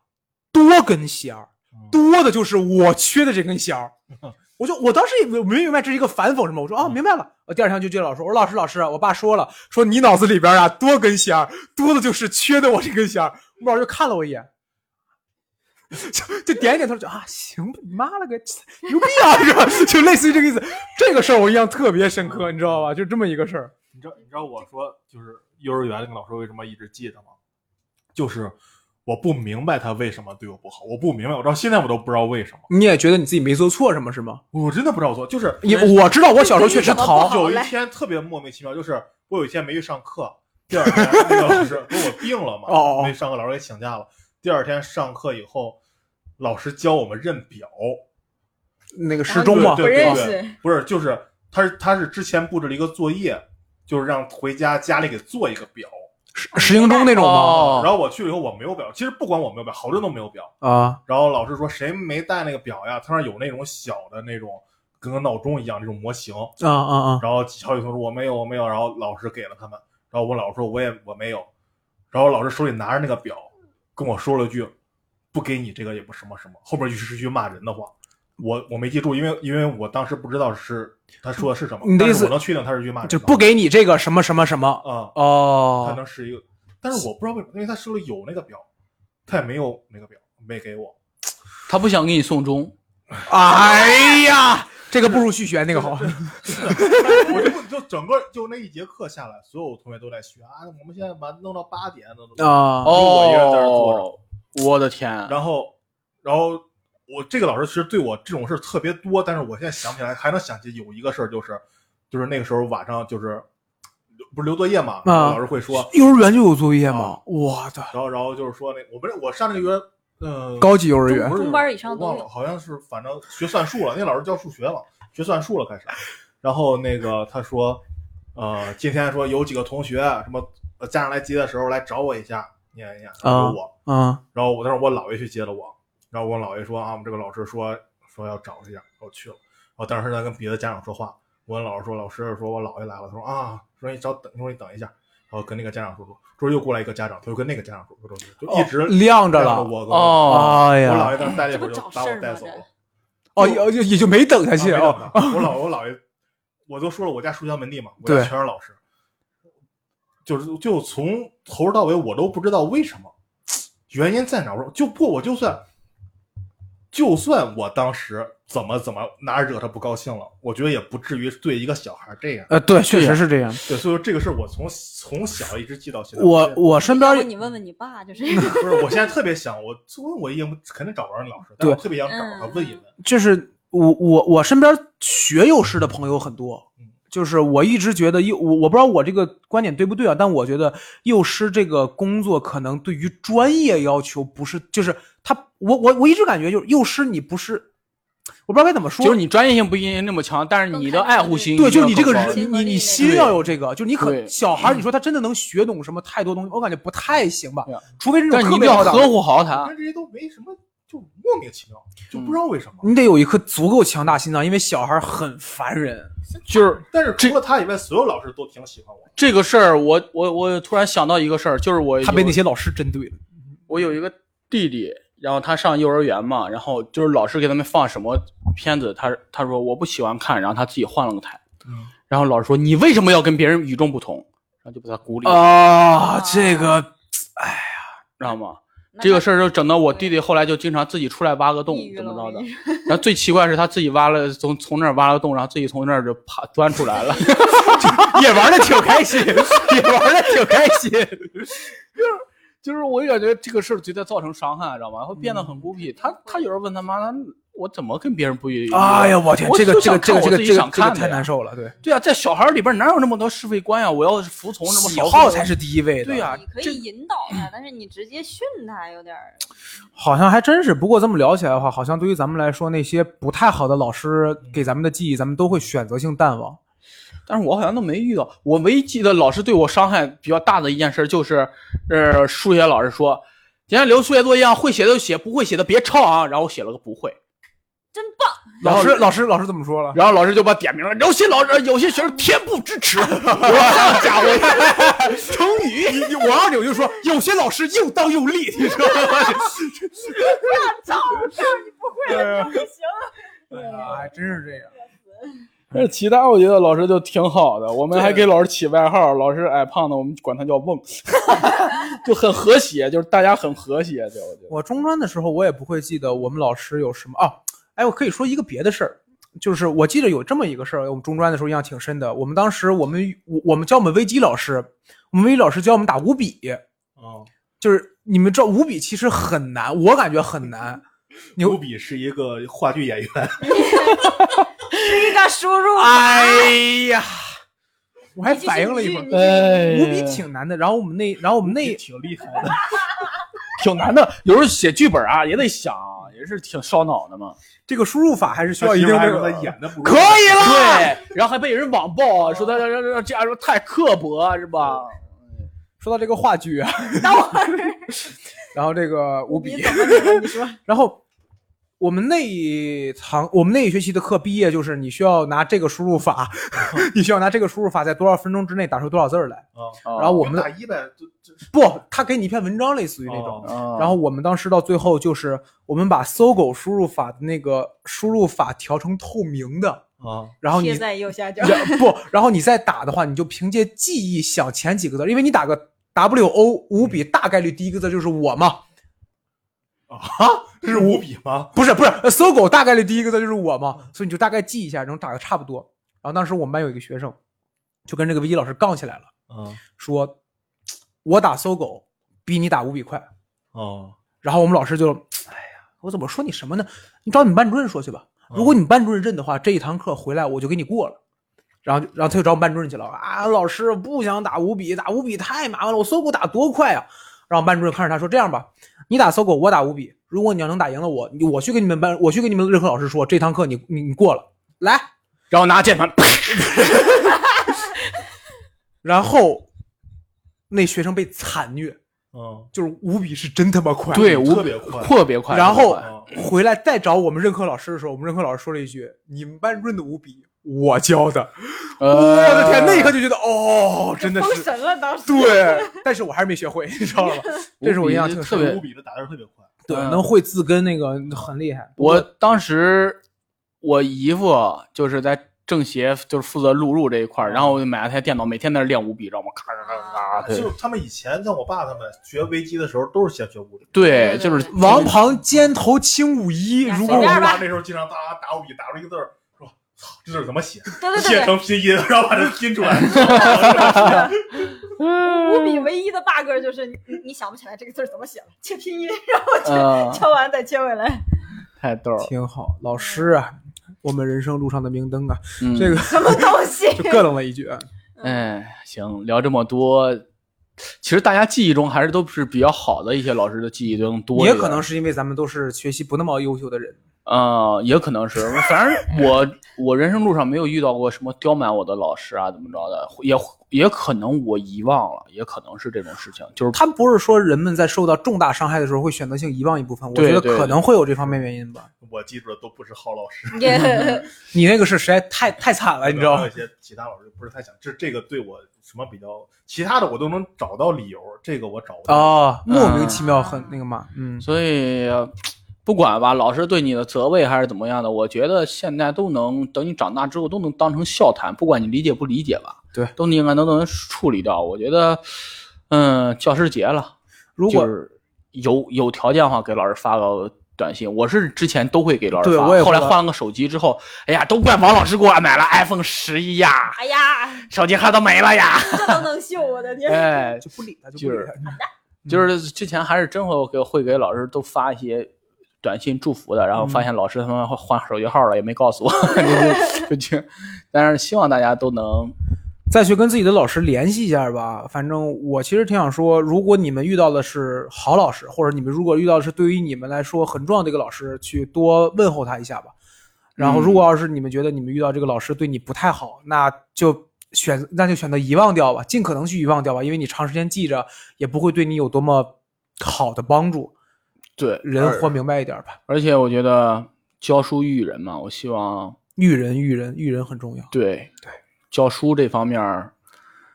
多根弦儿，嗯多的就是我缺的这根弦儿。我就我当时也没没明白这是一个反讽什么，我说啊明白了。我第二天就接老师，我说老师老师，我爸说了，说你脑子里边啊多根弦儿，多的就是缺的我这根弦儿。我们老师就看了我一眼，就就点一点头，就啊行吧，你妈了个牛逼啊，是吧？就类似于这个意思。这个事儿我印象特别深刻，你知道吧？就这么一个事儿。你知道你知道我说就是幼儿园那个老师为什么一直记着吗？就是我不明白他为什么对我不好，我不明白，我到现在我都不知道为什么，你也觉得你自己没做错什么是吗？我真的不知道我错，就是因为我知道我小时候确实淘，有一天特别莫名其妙，就是我有一天没去上课，第二天那个老师 不是我病了嘛，哦哦没上课，老师给请假了。第二天上课以后，老师教我们认表，那个时钟嘛，对对对识不是，就是他是他是之前布置了一个作业，就是让回家家里给做一个表。时时行钟那种吗？哦然后我去了以后我没有表，其实不管我没有表，好多人都没有表。啊，然后老师说谁没带那个表呀？他那有那种小的那种跟个闹钟一样这种模型。啊啊啊！然后小雨同说我没有我没有，然后老师给了他们，然后我老师说我也我没有，然后老师手里拿着那个表跟我说了句不给你这个也不什么什么，后边就是句骂人的话，我我没记住，因为因为我当时不知道是他说的是什么，你的意思我能确定他是句骂人，就不给你这个什么什么什么啊，他哦，能是一个，但是我不知道为什么，因为他手里有那个表，他也没有那个表没给我，他不想给你送钟，哎呀，这个不如续学那个好。我就就整个就那一节课下来，所有同学都在学啊，我们现在把弄到八点，弄到啊就我一个人在那坐着哦，我的天，然后，然后我这个老师其实对我这种事儿特别多，但是我现在想不起来，还能想起有一个事儿，就是就是那个时候晚上就是不是留作业嘛，啊老师会说，幼儿园就有作业啊吗？我的然后然后就是说那我们我上那个幼儿呃高级幼儿园不是中班以上都有我忘了，好像是反正学算术了，那老师教数学了，学算术了开始，然后那个他说，呃，今天说有几个同学什么呃家长来接的时候来找我一下，念一念，啊有我。啊然后我当时我姥爷去接的我，然后我姥爷说啊，我们这个老师说说要找一下，我去了。然后当时在跟别的家长说话，我跟老师说，老师说我姥爷来了，他说啊，说你稍等，说你等一下，然后跟那个家长说说，这又过来一个家长，他又跟那个家长说说，就就一直晾着了。我哎我姥，爷当时待了一会儿就把我带走了，哦，也也也就没等下啊去没等哦。我姥我姥爷，我都说了，我家书香门第嘛，我家对全是老师，就是就从头到尾我都不知道为什么，原因在哪儿？我说就不我就算，就算我当时怎么怎么哪儿惹他不高兴了，我觉得也不至于对一个小孩这样。呃，对，确实是这样。对，所以说这个事儿我从从小一直记到现在。我我身边你问问你爸，就是 不是，我现在特别想，我问我已经肯定找不着你老师，但我特别想找他问一问。就是我我我身边学幼师的朋友很多嗯，就是我一直觉得幼我我不知道我这个观点对不对啊，但我觉得幼师这个工作可能对于专业要求不是，就是他我我我一直感觉就是幼师你不是，我不知道该怎么说，就是你专业性不一定那么强，但是你的爱护心对，就是你这个人，你你心要有这个，就是你可小孩，你说他真的能学懂什么太多东西，我感觉不太行吧除非是那但你一定要种特别好的呵护好他但。这些都没什么，就莫名其妙，就不知道为什么。你得有一颗足够强大心脏，因为小孩很烦人。就是但是除了他以外，所有老师都挺喜欢我。这个事儿，我我我突然想到一个事儿，就是我他被那些老师针对了。我有一个弟弟，然后他上幼儿园嘛，然后就是老师给他们放什么片子，他他说我不喜欢看，然后他自己换了个台，嗯，然后老师说你为什么要跟别人与众不同，然后就把他孤立了，啊，这个哎呀知道吗？这个事儿就整到我弟弟后来就经常自己出来挖个洞怎么着的然后最奇怪是他自己挖了从从那儿挖了个洞，然后自己从那儿就爬钻出来了。也玩的挺开心，也玩的挺开心。就是我感觉这个事儿对他造成伤害，知道吗？会变得很孤僻。他他有时候问他妈，他我怎么跟别人不一样？哎呀，我天，我这个就想看这个这个这我自己想个这个这个看太难受了，对，对啊，在小孩儿里边哪有那么多是非观呀？我要是服从那么喜少数好才是第一位的。对呀、你可以引导他，但是你直接训他有点儿。好像还真是。不过这么聊起来的话，好像对于咱们来说，那些不太好的老师给咱们的记忆，咱们都会选择性淡忘。但是我好像都没遇到。我唯一记得老师对我伤害比较大的一件事就是，呃，数学老师说，今天留数学作业啊，会写的就写，不会写的别抄啊。然后我写了个不会，真棒！老师老师老师怎么说了？然后老师就把点名了。有些老师有些学生天不支持，我说好家伙，成语。你我要有就说，有些老师又当又立，你知道吗？照照你不会的不行。还真是这样。但是其他我觉得老师就挺好的，我们还给老师起外号，老师矮胖的，我们管他叫瓮，就很和谐，就是大家很和谐，就我觉得。我中专的时候，我也不会记得我们老师有什么啊。哎，我可以说一个别的事儿，就是我记得有这么一个事儿，我们中专的时候印象挺深的。我们当时我们我我们教我们微机老师，我们微机老师教我们打五笔，啊，就是你们知道五笔其实很难，我感觉很难。牛比是一个话剧演员，是一个输入法。哎呀，我还反应了一会儿，哎五笔挺难的。然后我们那，然后我们那挺厉害的。挺难的，有时候写剧本啊也得想，也是挺烧脑的嘛。这个输入法还是需要一一定的定他演的不可以了。对，然后还被人网暴，说他这这这样说太刻薄是吧？说到这个话剧啊，等会儿，然后这个五笔你，说 然后我们那一堂，我们那一学期的课毕业就是你需要拿这个输入法，你需要拿这个输入法在多少分钟之内打出多少字儿来。啊，然后我们打一呗，就就不，他给你一篇文章，类似于那种。哦然后我们当时到最后就是我们把搜狗输入法的那个输入法调成透明的，啊，然后你贴在右下角。不，然后你再打的话，你就凭借记忆想前几个字，因为你打个 W O 五笔，大概率第一个字就是我嘛。啊这是五笔吗？不是不是，呃搜狗大概率第一个字就是我嘛，所以你就大概记一下，能打的差不多。然后当时我们班有一个学生，就跟这个微机老师杠起来了，嗯说我打搜狗比你打五笔快。哦，然后我们老师就，哎呀，我怎么说你什么呢？你找你们班主任说去吧。如果你们班主任认的话，这一堂课回来我就给你过了。然后，然后他就找我们班主任去了啊，老师不想打五笔，打五笔太麻烦了，我搜狗打多快啊！然后班主任看着他说：“这样吧，你打搜狗，我打五笔。如果你要能打赢了我，你我去跟你们班，我去跟你们任课老师说，这堂课你你你过了，来。然后拿键盘，然后那学生被惨虐，嗯，就是五笔是真他妈快，对，无特别快特别快。然后啊回来再找我们任课老师的时候，我们任课老师说了一句：“你们班主任的五笔我教的。”呃我的天，那一刻就觉得哦，真的封是神了，当时。对，但是我还是没学会，你知道吗？这是我印象挺特别。五笔的打字特别快。对，嗯能会字根那个很厉害。我当时我姨夫就是在政协，就是负责录入这一块儿，然后我就买了台电脑，每天在那练五笔，知道吗？咔咔咔咔。对就是他们以前像我爸他们学微机的时候，都是先学五笔。对，就是王旁肩头轻五一，如果我爸 那时候经常哒打五笔，打出一个字儿，说操，这字儿怎么写？对对写对成拼音，然后把它拼出来。对，五笔唯一的 bug 就是你你你想不起来这个字儿怎么写了，切拼音，然后呃切，敲完再切回来。太逗了。挺好，老师啊，我们人生路上的明灯啊，嗯这个 什么东西？就咯楞了一句。啊哎，行，聊这么多，其实大家记忆中还是都是比较好的一些老师的记忆中多。也可能是因为咱们都是学习不那么优秀的人。呃，也可能是，反正 我我人生路上没有遇到过什么刁蛮我的老师啊，怎么着的，也也可能我遗忘了，也可能是这种事情，就是他不是说人们在受到重大伤害的时候会选择性遗忘一部分，我觉得可能会有这方面原因吧。我记住的都不是好老师，也 你那个是实在太太惨了，你知道吗还有一？些其他老师不是太想，这这个对我什么比较，其他的我都能找到理由，这个我找不到。哦，莫名其妙很那个嘛，嗯，所以呃不管吧，老师对你的责备还是怎么样的，我觉得现在都能等你长大之后都能当成笑谈，不管你理解不理解吧，对都应该都能处理掉。我觉得，嗯，教师节了，如果就是有有条件的话给老师发个短信。我是之前都会给老师发，对我也后来换了个手机之后，哎呀，都怪王老师给我买了 iPhone 十一呀，哎呀，手机壳都没了呀。这都能秀，我的天！哎，就不理他，就就是不理他。就是之前还是真会给会给老师都发一些短信祝福的，然后发现老师他们换手机号了，也没告诉我，就就就，但是希望大家都能再去跟自己的老师联系一下吧。反正我其实挺想说，如果你们遇到的是好老师，或者你们如果遇到的是对于你们来说很重要的一个老师，去多问候他一下吧。然后，如果要是你们觉得你们遇到这个老师对你不太好，那就选那就选择遗忘掉吧，尽可能去遗忘掉吧，因为你长时间记着也不会对你有多么好的帮助。对人活明白一点吧，而且我觉得教书育人嘛，我希望育人育人育人很重要。对对教书这方面儿，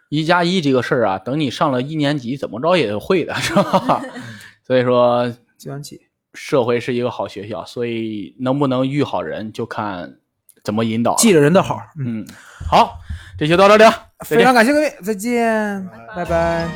一加一这个事儿啊，等你上了一年级，怎么着也会的，是吧？所以说，计算器，社会是一个好学校，所以能不能育好人，就看怎么引导。记着人的好。嗯，嗯，好，这期到这里了，非常感谢各位，再见，拜拜